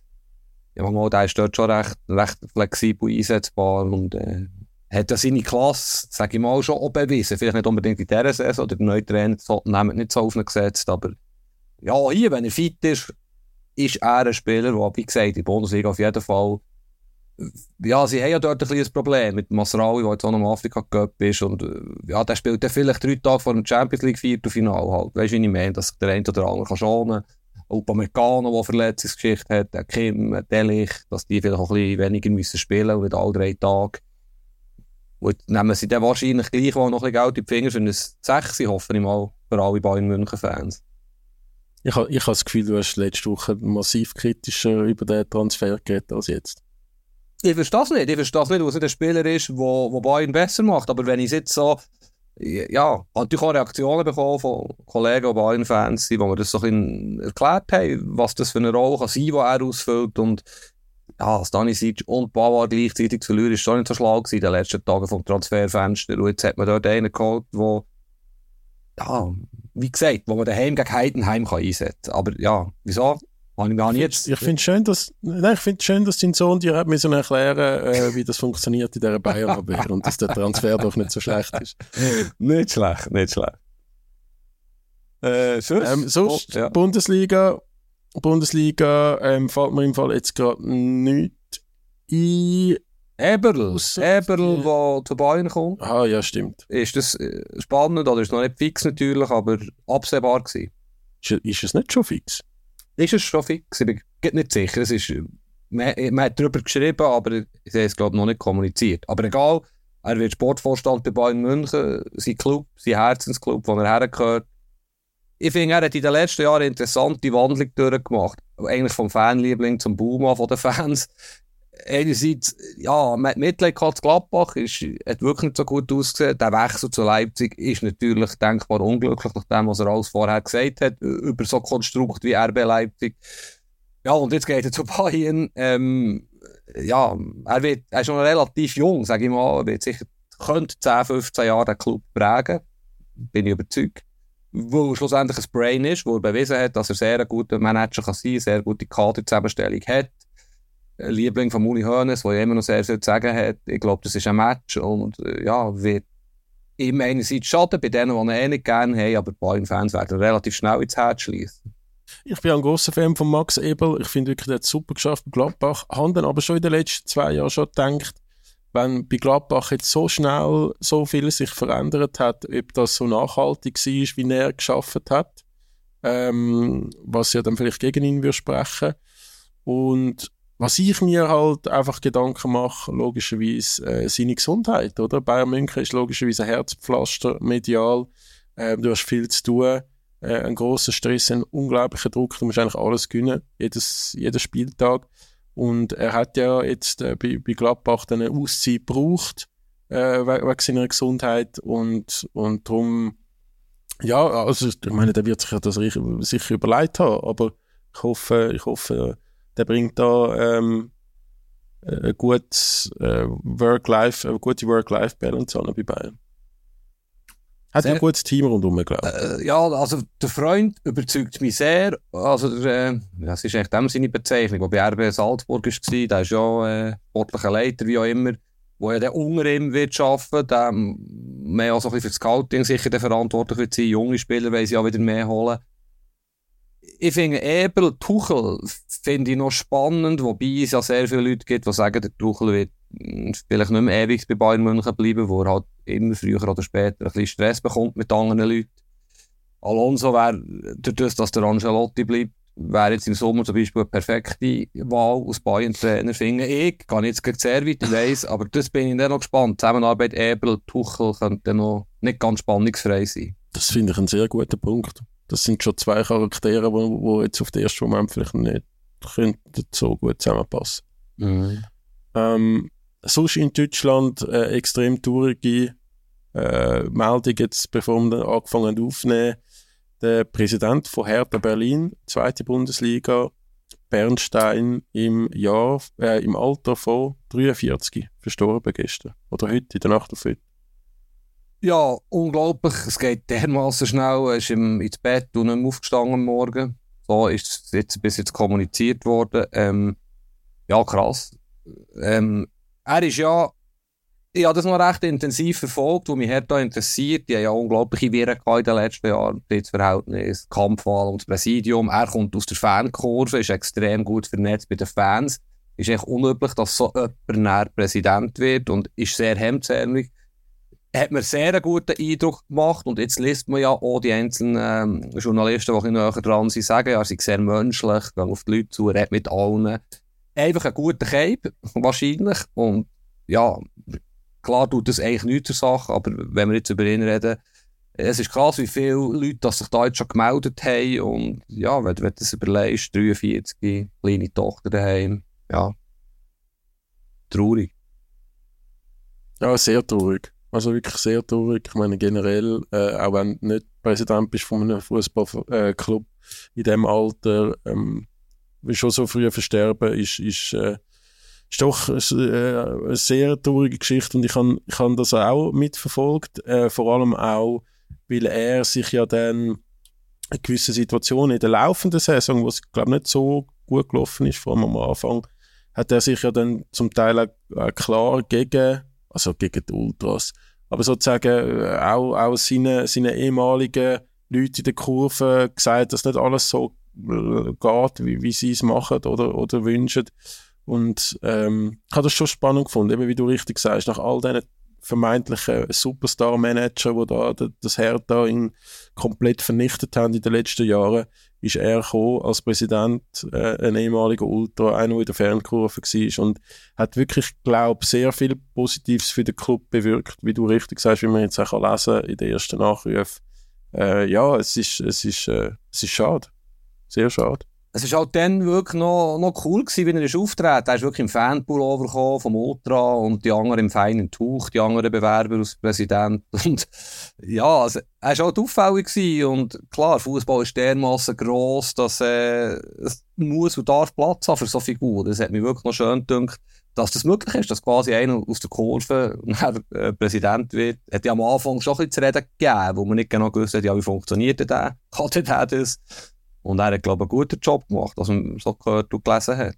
ja, mo, der ist dort schon recht, recht flexibel einsetzbar und äh, hat ja seine Klasse, sage ich mal, schon auch bewiesen. Vielleicht nicht unbedingt in dieser Saison, oder der neue Trainer hat nicht so aufgesetzt, aber ja, hier, wenn er fit ist, ist er ein Spieler, der, wie gesagt, in der Bundesliga auf jeden Fall ja, sie haben ja dort ein kleines Problem mit Masraoui, der jetzt auch noch im Afrika Cup ist und äh, ja, der spielt dann vielleicht drei Tage vor dem Champions League Viertelfinale halt. Weißt du, wie ich meine, dass der eine oder andere kann schonen. Upamecano, der Verletzungsgeschichte hat, der Kim, Delich, dass die vielleicht auch ein bisschen weniger müssen spielen und nicht alle drei Tage. Und nehmen sie dann wahrscheinlich gleich noch ein bisschen Geld in die Finger für ein 6, hoffe ich mal, für alle Bayern München Fans. Ich habe ich ha das Gefühl, du hast letzte Woche massiv kritischer über den Transfer geredet als jetzt. Ich verstehe das nicht. Ich verstehe das nicht, weil es nicht ein Spieler ist, der Bayern besser macht. Aber wenn ich jetzt so, ja, natürlich auch Reaktionen bekommen von Kollegen, die Bayern-Fans wo wir das so ein erklärt haben, was das für eine Rolle kann sein, die er ausfüllt. Und ja, Stanisic und Bauer gleichzeitig zu verlieren, ist schon nicht so schlau gewesen in den letzten Tagen vom Transferfenster. Und jetzt hat man dort einen geholt, der, ja, wie gesagt, wo man daheim gegen Heidenheim kann einsetzen kann. Aber ja, wieso? Habe ich gar nicht. Ich finde es schön, dass, nein, ich finde schön, dass dein Sohn dir hat müssen erklären, äh, wie das funktioniert in dieser Bayern-Abwehr und dass der Transfer doch nicht so schlecht ist. nicht schlecht, nicht schlecht. Äh, sonst, ähm, sonst oh, ja. Bundesliga, Bundesliga, ähm, fällt mir im Fall jetzt gerade nichts ein. Eberl, Eberl, der zu Bayern kommt. Ah, ja, stimmt. Ist das äh, spannend oder ist noch nicht fix natürlich, aber absehbar gewesen? Ist, ist es nicht schon fix? Ist es schon fix. Ich bin nicht sicher. Es ist, man, man hat darüber geschrieben, aber ich habe es glaube noch nicht kommuniziert. Aber egal, er wird Sportvorstand bei Bayern München, sein Club, sein Herzensclub, wo er hergehört. Ich finde, er hat in den letzten Jahren interessante Wandlung durchgemacht. Eigentlich vom Fanliebling zum Boomer von den Fans einerseits, ja, hat Mitleid gehabt, Gladbach, ist, hat wirklich nicht so gut ausgesehen. Der Wechsel zu Leipzig ist natürlich denkbar unglücklich, nach dem, was er alles vorher gesagt hat, über so Konstrukt wie RB Leipzig. Ja, und jetzt geht er zu Bayern. Ähm, ja, er, wird, er ist noch relativ jung, sage ich mal. Er wird sicher, könnte 10, 15 Jahre den Club prägen. Bin ich überzeugt. Er schlussendlich ein Brain ist, wo er bewiesen hat, dass er sehr ein guter Manager kann sein, sehr gute Kaderzusammenstellung hat Liebling von Muli Hoeneß, der immer noch sehr viel zu sagen hat. Ich glaube, das ist ein Match und äh, ja, wird ihm einerseits schaden, bei denen, die ihn eh nicht gerne haben, aber Bayern-Fans werden relativ schnell ins Herz schließen. Ich bin ein großer Fan von Max Ebel. Ich finde wirklich, der hat super geschafft bei Gladbach. Haben dann aber schon in den letzten zwei Jahren schon gedacht, wenn bei Gladbach jetzt so schnell so viel sich verändert hat, ob das so nachhaltig war, wie er geschafft hat, ähm, was ja dann vielleicht gegen ihn würde sprechen. Und was ich mir halt einfach Gedanken mache, logischerweise äh, seine Gesundheit, oder? Bayern München ist logischerweise ein Herzpflaster medial. Äh, du hast viel zu tun, äh, einen grossen Stress, einen unglaublichen Druck. Du musst eigentlich alles gewinnen, jedes, jeden Spieltag. Und er hat ja jetzt äh, bei, bei Gladbach eine Auszeit gebraucht, äh, wegen seiner Gesundheit. Und, und darum, ja, also ich meine, der wird sich das sicher überlegt haben, aber ich hoffe, ich hoffe, der bringt da ähm, ein gutes, äh, Work-Life, eine gute Work-Life-Balance an bei Bayern. Hat sehr, ein gutes Team rundherum, glaube ich. Äh, ja, also der Freund überzeugt mich sehr. Also der, äh, das ist echt dem seine Bezeichnung, der bei RB Salzburg war, der ist ja äh, sportlicher Leiter, wie auch immer, wo ja der unter ihm wird arbeiten, der mehr auch so ein bisschen für das Scouting sicher der verantwortlich wird sein. Junge Spieler wollen sie auch wieder mehr holen ich finde Ebel, Tuchel finde ich noch spannend, wobei es ja sehr viele Leute gibt, die sagen, der Tuchel wird hm, vielleicht nicht mehr ewig bei Bayern München bleiben, wo er halt immer früher oder später ein bisschen Stress bekommt mit anderen Leuten. Alonso wäre, dadurch, dass der Angelotti bleibt, wäre jetzt im Sommer zum Beispiel eine perfekte Wahl aus Bayern-Trainer, finde ich. Gehe jetzt sehr weit, ich weiss, aber das bin ich dann noch gespannt. Zusammenarbeit Ebel, Tuchel könnte noch nicht ganz spannungsfrei sein. Das finde ich einen sehr guten Punkt das sind schon zwei Charaktere, die jetzt auf den ersten Moment vielleicht nicht könnten so gut zusammenpassen. Mhm. Ähm, sonst in Deutschland äh, extrem traurige äh, Meldung jetzt, bevor wir angefangen aufnehmen. Der Präsident von Hertha Berlin, zweite Bundesliga, Bernstein im Jahr, äh, im Alter von 43 verstorben gestern. Oder heute, in der Nacht auf heute. Ja, unglaublich. Es geht dermaßen schnell. Er ist im, ins Bett und nicht mehr aufgestanden am Morgen. So ist es jetzt, bis jetzt kommuniziert worden. Ähm, ja, krass. Ähm, er ist ja, ich habe das noch recht intensiv verfolgt, was mich da interessiert. Die haben ja unglaubliche Viren in den letzten Jahren, das Verhältnis, Kampfwahl und das Präsidium. Er kommt aus der Fankurve, ist extrem gut vernetzt bei den Fans. Ist echt unüblich, dass so jemand Präsident wird und ist sehr hemdsärmlich hat mir sehr einen guten Eindruck gemacht und jetzt liest man ja auch die einzelnen ähm, Journalisten, die näher dran sind, sagen, er sei sehr menschlich, geht auf die Leute zu, redet mit allen. Einfach ein guter Cape, wahrscheinlich. Und ja, klar tut das eigentlich nichts zur Sache, aber wenn wir jetzt über ihn reden, es ist krass, wie viele Leute dass sich da jetzt schon gemeldet haben und ja, wenn, wenn du das überlegst, 43, kleine Tochter daheim, ja, traurig. Ja, sehr traurig. Also wirklich sehr traurig. Ich meine generell, äh, auch wenn du nicht Präsident bist von einem Fußballclub äh, in dem Alter, ähm, schon so früh versterben, ist, ist, äh, ist doch äh, eine sehr traurige Geschichte und ich habe ich hab das auch mitverfolgt, äh, vor allem auch, weil er sich ja dann in gewissen Situationen in der laufenden Saison, wo es glaube nicht so gut gelaufen ist, vor allem am Anfang, hat er sich ja dann zum Teil auch klar gegen also gegen die Ultras. Aber sozusagen äh, auch, auch seine, seine ehemaligen Leute in der Kurve gesagt, dass nicht alles so äh, geht, wie, wie sie es machen oder, oder wünschen. Und ähm, ich habe das schon spannend gefunden, eben wie du richtig sagst, nach all diesen vermeintlichen Superstar-Manager, die da das Hertha in komplett vernichtet haben in den letzten Jahren, ist er gekommen als Präsident, äh, ein ehemaliger Ultra, einer, der in der Fernkurve war und hat wirklich, glaube sehr viel Positives für den Club bewirkt, wie du richtig sagst, wie man jetzt auch lesen kann in den ersten Nachrufen. Äh, ja, es ist, es, ist, äh, es ist schade. Sehr schade es war halt dann wirklich noch, noch cool gewesen, wie er ist auftreten. Er ist wirklich im Fanpullover vom Ultra und die anderen im feinen Tuch, die anderen Bewerber als Präsident. Und ja, also, er war halt auffällig gewesen. Und klar, Fußball ist dermaßen gross, dass äh, es muss und darf Platz haben für so Figuren. Das hat mich wirklich noch schön gedacht, dass das möglich ist, dass quasi einer aus der Kurve äh, Präsident wird. Hat ja am Anfang schon ein bisschen zu reden gegeben, wo man nicht genau gewusst hat, ja, wie funktioniert der? Kann der das? Und er hat, glaube ich, einen guten Job gemacht, was man so gehört und gelesen hat.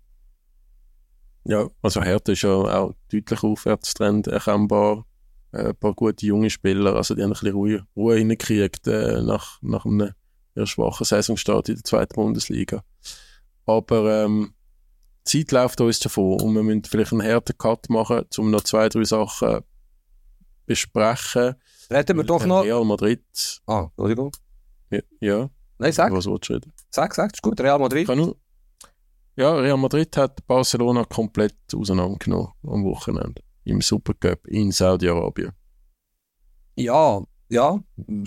Ja, also Hertha ist ja auch deutlich Aufwärtstrend erkennbar. Äh, ein paar gute junge Spieler, also die haben ein bisschen Ruhe, Ruhe hineingekriegt äh, nach, nach einem eher schwachen Saisonstart in der zweiten Bundesliga. Aber ähm, die Zeit läuft uns davon und wir müssen vielleicht einen harten Cut machen, um noch zwei, drei Sachen besprechen. Reden wir doch noch... Real Madrid. Ah, Entschuldigung. Ja. ja. Nein, sag. Was willst du reden? Sag, sag, ist gut. Real Madrid. Nur, ja, Real Madrid hat Barcelona komplett auseinandergenommen am Wochenende. Im Supercup in Saudi-Arabien. Ja, ja,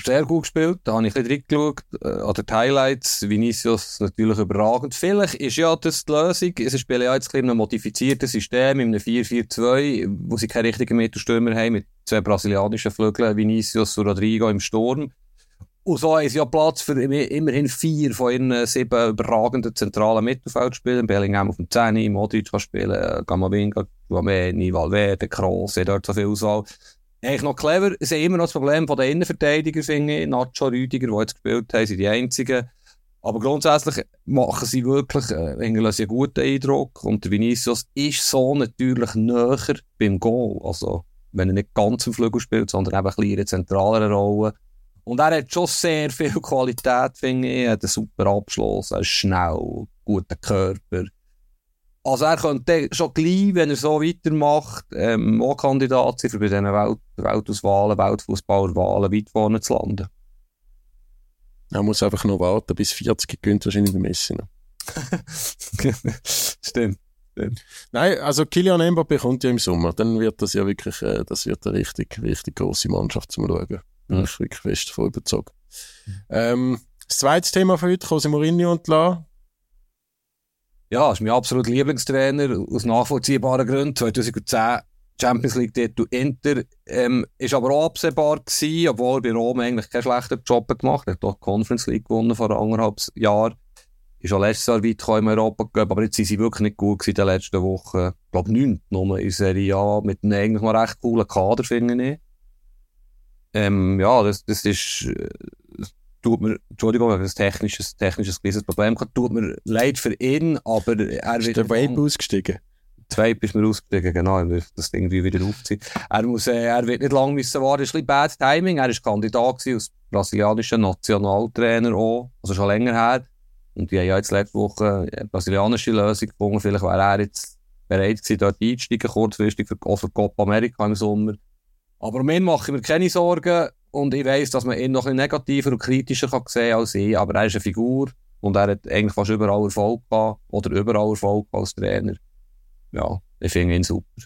sehr gut gespielt. Da habe ich ein bisschen reingeschaut. Äh, an den Highlights. Vinicius natürlich überragend. Vielleicht ist ja das die Lösung. Sie spielen ja jetzt ein einem modifizierten System, in einem 4-4-2, wo sie keine richtigen Mittelstürmer haben, mit zwei brasilianischen Flügeln, Vinicius und Rodrigo im Sturm. Und so haben sie ja Platz für immerhin vier von ihren sieben überragenden zentralen Mittelfeldspielern. Bellingham auf dem 10, Modric kann spielen, Gamavinga, Guameni, Valverde, Kroos, dort so viel Auswahl. Eigentlich noch clever. Sie haben immer noch das Problem von den Innenverteidigern, finde ich. Nacho, Rüdiger, die jetzt gespielt haben, sind die einzigen. Aber grundsätzlich machen sie wirklich äh, einen guten Eindruck. Und der Vinicius ist so natürlich näher beim Goal. Also, wenn er nicht ganz im Flügel spielt, sondern eben ein bisschen in zentraleren Rolle. Und er hat schon sehr viel Qualität, finde ich. Er hat einen super Abschluss, er ist schnell, guter Körper. Also er könnte schon gleich, wenn er so weitermacht, ähm, auch Kandidat sein, für bei diesen Welt Weltauswahlen, Weltfußballerwahlen weit vorne zu landen. Er muss einfach noch warten, bis 40 gewinnt wahrscheinlich der Messi noch. Stimmt. Stimmt. Nein, also Kilian Mbappé kommt ja im Sommer, dann wird das ja wirklich, äh, das wird eine richtig, richtig grosse Mannschaft zum Schauen. Bin ich wirklich fest davon überzeugt. Ähm, das zweite Thema für heute, Jose Mourinho und La. Ja, ist mein absoluter Lieblingstrainer aus nachvollziehbaren Gründen. 2010 Champions League Titel Inter. Ähm, ist aber auch absehbar gewesen, obwohl bei Rom eigentlich keinen schlechten Job gemacht hat. Er hat dort die Conference League gewonnen vor anderthalb Jahren. Ist auch letztes Jahr weit im Europa gegeben, aber jetzt sind sie wirklich nicht gut gewesen in den letzten Wochen. Ich glaube, neun nur in Serie A mit einem eigentlich mal recht coolen Kader, finde ich. Ähm, ja, das, das ist, äh, tut mir, Entschuldigung, das technisches, technisches gewisses Problem gehabt, tut mir leid für ihn, aber er wird... Ist der Vape ausgestiegen? Zwei bist mir ausgestiegen, genau, das Ding wieder aufziehen. Er muss, äh, er wird nicht lange müssen warten, das ist ein bisschen bad Timing, er ist Kandidat als brasilianischer Nationaltrainer auch, also schon länger her. Und die haben ja jetzt letzte Woche eine brasilianische Lösung gefunden, vielleicht wäre er jetzt bereit gewesen, dort einzusteigen, kurzfristig für, auch für Copa America im Sommer. Aber ihn mache ich mir keine Sorgen und ich weiss, dass man ihn noch ein negativer und kritischer kann sehen als ich, aber er ist eine Figur und er hat eigentlich fast überall Erfolg gehabt oder überall Erfolg als Trainer. Ja, ich finde ihn super.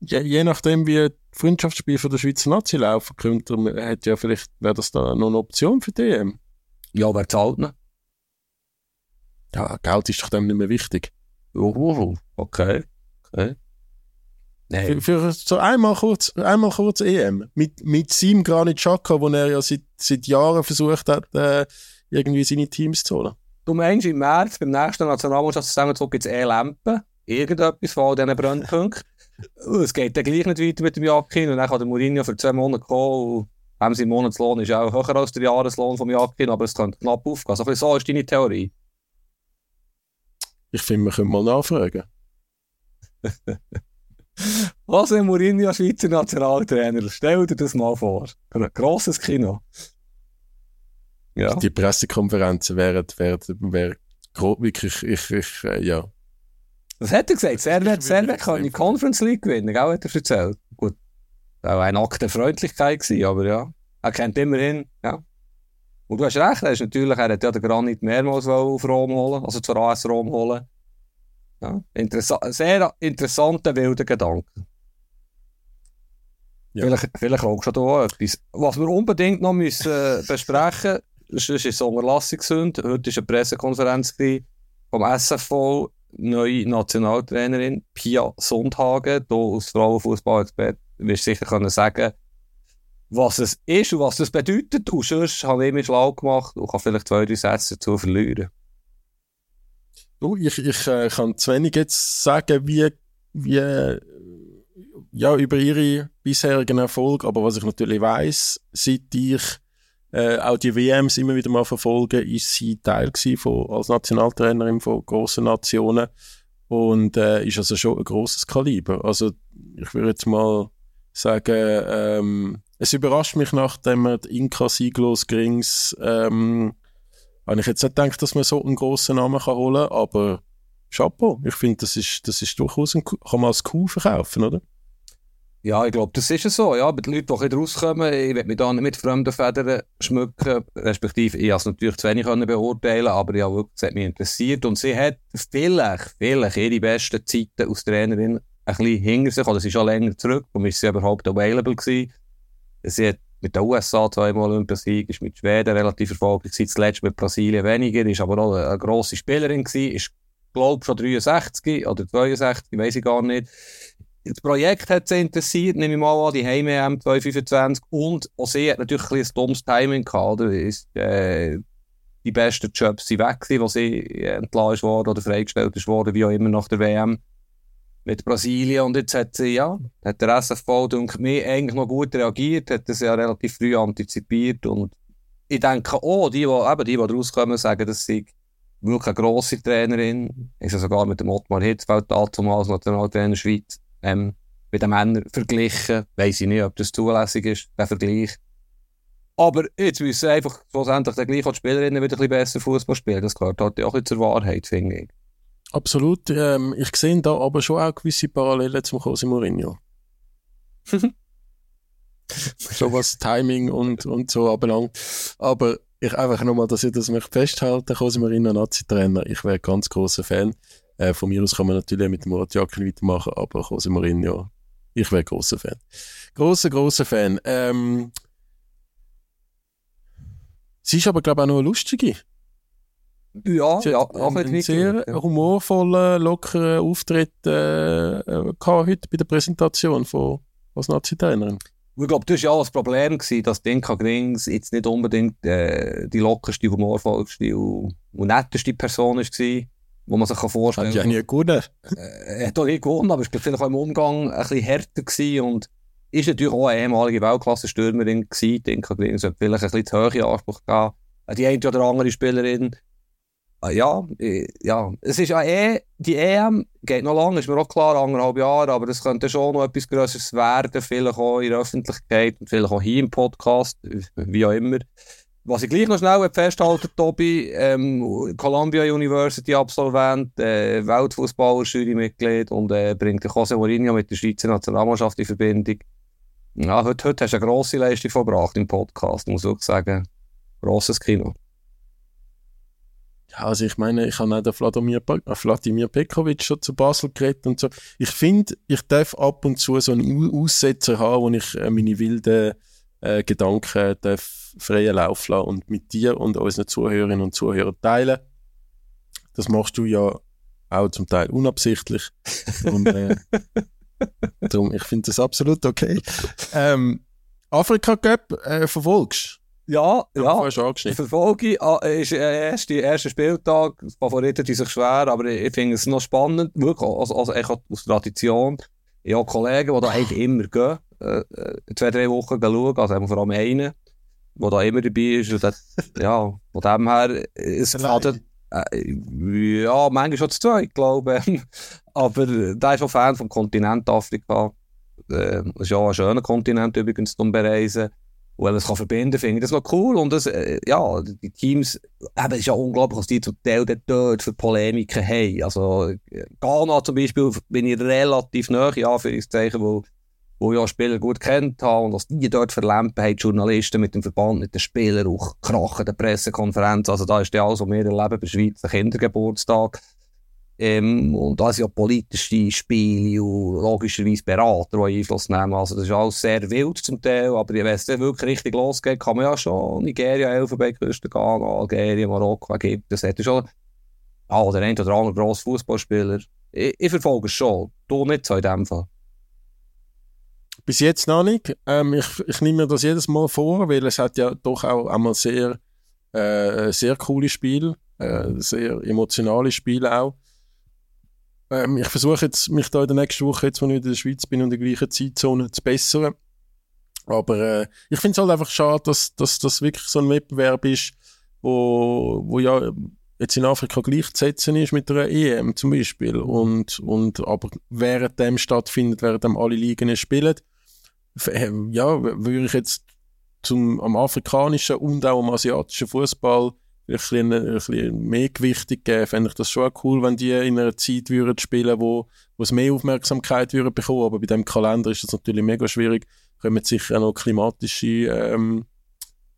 Je, je nachdem, wie die Freundschaftsspiele von der Schweizer Nazi laufen, könnte hat ja vielleicht, wäre das da noch eine Option für die Ja, wer zahlt ne? Ja, Geld ist doch dem nicht mehr wichtig. Oh, okay. okay. Für, für, so einmal kurz, einmal kurz EM. Mit, mit seinem Granit Xhaka, wo er ja seit, seit Jahren versucht hat, äh, irgendwie seine Teams zu holen. Du meinst, im März, beim nächsten Nationalmannschaftszusammenzug gibt es eh Lampen. Irgendetwas von diesen Brennpunkten. es geht dann gleich nicht weiter mit dem Jakin. Und dann kann der Mourinho für zwei Monate kommen. Und haben sein Monatslohn ist auch höher als der Jahreslohn vom Jakin, aber es könnte knapp aufgehen. So, so ist deine Theorie. Ich finde, wir können mal nachfragen. José Mourinho, Schweizer Nationaltrainer. Stell dir das mal vor. Ein grosses Kino. Ja. Die Pressekonferenzen wären, wären, wären wirklich, ich, ich, äh, ja. Was hat er gesagt? Servet, Servet kann die Conference League gewinnen, gell, hat er erzählt. Gut. Das war ein Akt der Freundlichkeit gewesen, aber ja. Er kennt immerhin, ja. Und du hast recht, er ist natürlich, er hat ja den Granit mehrmals auf Rom holen, also zur AS Rom holen. Ja, interessa sehr interessanter, wilder Gedanke. Ja. Vielleicht, vielleicht auch schon da etwas. Was wir unbedingt noch müssen, äh, besprechen müssen, ist eine Unterlassungssünde. Heute war eine Pressekonferenz vom SFV, neue Nationaltrainerin Pia Sundhagen, hier aus Frauenfußball-Expert, wirst sicher können sagen, was es ist und was das bedeutet. Und sonst habe ich mich schlau gemacht und kann vielleicht zwei, drei Sätze dazu verlieren. Du, ich, ich äh, kann zu wenig jetzt sagen, wie, wie ja, über ihre bisherigen Erfolge, aber was ich natürlich weiß, seit ich äh, auch die WMs immer wieder mal verfolge, ist sie Teil von, als Nationaltrainerin von grossen Nationen und äh, ist also schon ein grosses Kaliber. Also ich würde jetzt mal sagen, ähm, es überrascht mich, nachdem man die Inka Sieglos Grings ähm, habe ich jetzt nicht gedacht, dass man so einen grossen Namen kann holen kann, aber Chapeau. Ich finde, das ist, das ist durchaus ein, kann man als Kuh verkaufen, oder? Ja, ich glaube, das ist es so. Ja, aber die Leute, die rauskommen, ich will mich da nicht mit fremden Federn schmücken, respektive ich habe es natürlich zu wenig können beurteilen, aber ja, wirklich, es hat mich interessiert und sie hat vielleicht, vielleicht ihre besten Zeiten als Trainerin ein bisschen hinter sich, oder sie ist schon länger zurück, und ist sie überhaupt available gewesen. Sie hat mit den USA zweimal Olympiasieg, ist mit Schweden relativ erfolgreich gewesen, zuletzt mit Brasilien weniger, ist aber auch eine, grosse Spielerin gewesen, ist, glaube schon 63 oder 62, weiß ich gar nicht. Das Projekt hat sie interessiert, nehme ich mal an, die Heim-EM 2025 und auch sie hat natürlich ein, ein dummes Timing gehabt, oder? Ist, äh, die besten Jobs sind weg gewesen, wo sie entlassen worden oder freigestellt worden, wie auch immer nach der WM mit Brasilien und jetzt hat ja, hat der SFV, denke mir, eigentlich noch gut reagiert, hat das ja relativ früh antizipiert und ich denke auch, die, die, eben die, die rauskommen, sagen, dass sie wirklich eine grosse Trainerin, ist ja sogar mit dem Ottmar Hitzfeld damals Nationaltrainer Schweiz, ähm, mit den Männern verglichen, weiss ich nicht, ob das zulässig ist, der Vergleich. Aber jetzt müssen einfach schlussendlich der gleiche Spielerinnen wieder ein bisschen besser Fußball spielen, das gehört halt auch zur Wahrheit, finde ich. Absolut. Ähm, ich sehe da aber schon auch gewisse Parallelen zum Jose Mourinho. so was Timing und, und so anbelangt. Aber ich einfach nochmal, dass ich das möchte festhalten, Jose Mourinho, Nazi-Trainer, ich wäre ganz großer Fan. Äh, von mir aus kann man natürlich mit Murat Yakin weitermachen, aber Jose Mourinho, ich wäre großer Fan. Großer, großer Fan. Ähm, sie ist aber, glaube ich, auch noch eine lustige. Ja, Sie ja, hat auch einen, sehr ja. humorvollen, lockeren Auftritt äh, äh, gehabt heute bei der Präsentation von als Nazi-Trainerin. Ich glaube, das war ja auch das Problem, gewesen, dass Dinka Grings jetzt nicht unbedingt äh, die lockerste, humorvollste und, und netteste Person war, wo man sich kann vorstellen Hat ja nie gewonnen. äh, er hat auch nicht gewonnen, aber es war vielleicht auch im Umgang ein bisschen härter gewesen und ist natürlich auch eine ehemalige Weltklasse-Stürmerin gewesen. Dinka Grings hat vielleicht ein bisschen zu hohe Anspruch gehabt. Äh, Die eine oder andere Spielerin. Äh, ja, äh, ja, es ist ja eh, die EM geht noch lange, ist mir auch klar, anderthalb Jahre, aber es könnte schon noch etwas Größeres werden, vielleicht auch in der Öffentlichkeit und vielleicht auch hier im Podcast, wie auch immer. Was ich gleich noch schnell festhalten Tobi, ähm, Columbia University Absolvent, äh, Weltfußballer, Jurymitglied und äh, bringt José Mourinho mit der Schweizer Nationalmannschaft in Verbindung. Ja, heute, heute hast du eine grosse Leistung verbracht im Podcast, muss ich sagen. Grosses Kino. Ja, also ich meine, ich habe auch den Vladimir, äh, Vladimir Pekovic schon zu Basel geredet und so. Ich finde, ich darf ab und zu so einen Au- Aussetzer haben, wo ich äh, meine wilden äh, Gedanken darf freien Lauf lassen und mit dir und unseren Zuhörerinnen und Zuhörern teilen. Das machst du ja auch zum Teil unabsichtlich. Und, äh, darum, ich finde das absolut okay. Ähm, Afrika Cup äh, verfolgst Ja, ja. Verfolgung ah, ist der erste, erste Spieltag. Die Favoriten die sich schwer, aber ich, ich finde es noch spannend. Wirklich, also, also echt aus Tradition. Ich habe Kollegen, die da eigentlich immer gehen. Äh, äh, zwei, drei Wochen gehen schauen. Also vor allem einen, der da immer dabei ist. Und das, ja, von dem her, es Allein. gefällt, äh, ja, manchmal schon zu zweit, glaube ich. aber äh, der ist auch Fan vom Kontinent Afrika. Äh, das ist ja auch ein schöner Kontinent übrigens zum Bereisen. Und wenn man es kann verbinden finde ich das noch cool. Und das, äh, ja, die Teams, eben, es ist ja unglaublich, was die zum Teil dort, für Polemiken haben. Also, äh, Ghana zum Beispiel bin ich relativ nahe, in Anführungszeichen, wo, wo ich ja Spieler gut kennt habe und was die dort verlämpen haben, die Journalisten mit dem Verband, mit den Spielern, auch krachen, der Pressekonferenz. Also, da ist ja alles, was wir erleben bei der Schweiz, ein Kindergeburtstag. Ähm, und da sind ja politische Spiele und logischerweise Berater, die Einfluss nehmen. Also das ist alles sehr wild zum Teil, aber wenn es wirklich richtig losgeht, kann man ja schon Nigeria, Elfenbeinküste, Ghana, Algerien, Marokko, Ägypten, das ja schon ah, der ein oder andere grosse Fußballspieler. Ich, ich verfolge es schon, du nicht so in dem Fall. Bis jetzt noch nicht. Ähm, ich, ich nehme mir das jedes Mal vor, weil es hat ja doch auch einmal sehr, äh, sehr coole Spiele, äh, sehr emotionale Spiele auch. Ähm, ich versuche jetzt, mich da in der nächsten Woche, jetzt, wo ich in der Schweiz bin, in der gleichen Zeitzone zu bessern. Aber äh, ich finde es halt einfach schade, dass, das wirklich so ein Wettbewerb ist, wo, wo ja jetzt in Afrika gleichzusetzen ist mit der EM zum Beispiel. Und, und aber während dem stattfindet, während dem alle Ligen spielen, f- äh, ja, würde ich jetzt zum, am afrikanischen und auch am asiatischen Fußball ein bisschen, ein bisschen mehr Gewichtung geben. Fände ich das schon cool, wenn die in einer Zeit würden spielen, wo, wo es mehr Aufmerksamkeit würden bekommen. Aber bei dem Kalender ist das natürlich mega schwierig. Kommen sicher auch noch klimatische ähm,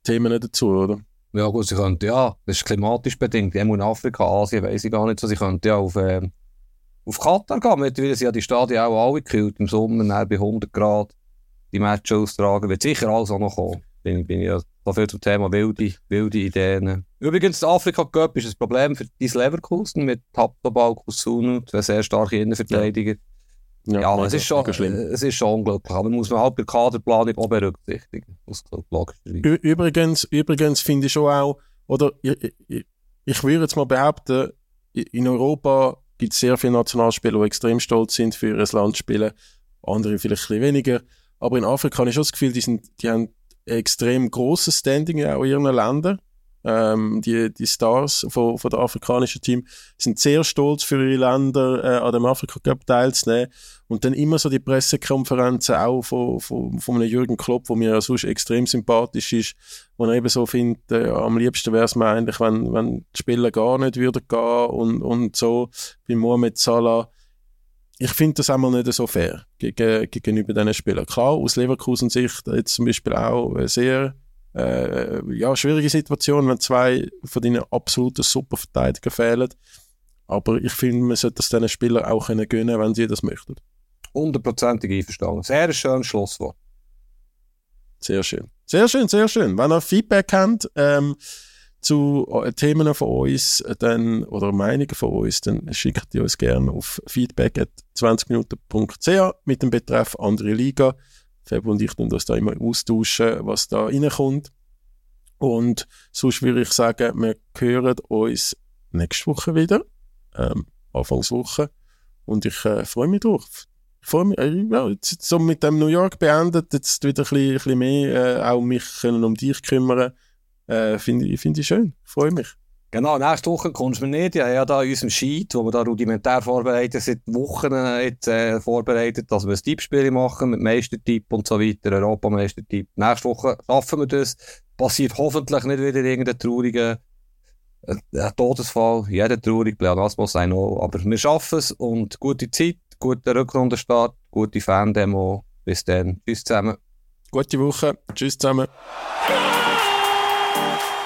Themen dazu, oder? Ja gut, sie könnten ja, das ist klimatisch bedingt, in Afrika, Asien weiss ich gar nicht so, sie könnten ja auf, äh, auf Katar gehen, mittlerweile sind ja die Stadien auch alle gekühlt, im Sommer bei 100 Grad, die Matches austragen, wird sicher alles auch noch kommen. Bin, bin ich ja so viel zum Thema wilde, wilde Ideen. Übrigens, der Afrika Cup ist ein Problem für dein Leverkusen mit Taptobal, Kusunu, zwei sehr starke Innenverteidiger. Ja, mega- es, ist schon, es ist schon unglaublich, aber muss man halt bei der Kaderplanung auch berücksichtigen, Übrigens, übrigens finde ich schon auch, oder ich, ich, ich würde jetzt mal behaupten, in Europa gibt es sehr viele Nationalspieler, die extrem stolz sind, für ihr Land zu spielen. Andere vielleicht ein bisschen weniger. Aber in Afrika habe ich schon das Gefühl, die, sind, die haben extrem grosses Standing auch in ihren Ländern. Ähm, die, die Stars von, von der afrikanischen Team sind sehr stolz für ihre Länder äh, an dem Afrika Cup teilzunehmen. Und dann immer so die Pressekonferenzen auch von, von, von einem Jürgen Klopp, wo mir ja sonst extrem sympathisch ist, wo er eben so findet, äh, am liebsten wäre es mir eigentlich, wenn, wenn die Spieler gar nicht würden gehen und, und so. Bei Mohamed Salah, ich finde das einmal nicht so fair gegen, gegenüber diesen Spielern. Klar, aus Leverkusen Sicht jetzt zum Beispiel auch eine sehr äh, ja, schwierige Situation, wenn zwei von deinen absoluten Superverteidigern fehlen. Aber ich finde, man sollte das diesen Spielern auch können gönnen, wenn sie das möchten. Hundertprozentig einverstanden. Sehr schönes Schlusswort. Sehr schön. Sehr schön, sehr schön. Wenn ihr Feedback habt ähm, zu äh, Themen von uns äh, dann, oder Meinungen von uns, dann schickt ihr uns gerne auf feedback.20minuten.ch mit dem Betreff andere Liga. Fab und ich tun uns da immer austauschen, was da reinkommt. Und sonst würde ich sagen, wir hören uns nächste Woche wieder, ähm, Anfangswoche. Und ich äh, freue mich drauf. Ich freue mich, äh, ja, jetzt so mit dem New York beendet, jetzt wieder ein bisschen, ein bisschen mehr äh, auch mich können um dich kümmern. Äh, Finde ich, find ich schön. Ich freue mich. Genau, nächste Woche kommst du mir nicht. Ja, ja, da in unserem Sheet, wo wir da rudimentär vorbereitet seit Wochen jetzt, äh, vorbereitet, dass wir ein Tippspiel machen mit Meistertipp und so weiter, Europameistertipp. Nächste Woche schaffen wir das. Passiert hoffentlich nicht wieder irgendein trauriger äh, Todesfall. Jeder traurig, Pleonasmus sein auch. Aber wir schaffen es und gute Zeit, guter Rückrundenstart, gute Fan-Demo. Bis dann. Tschüss zusammen. Gute Woche. Tschüss zusammen.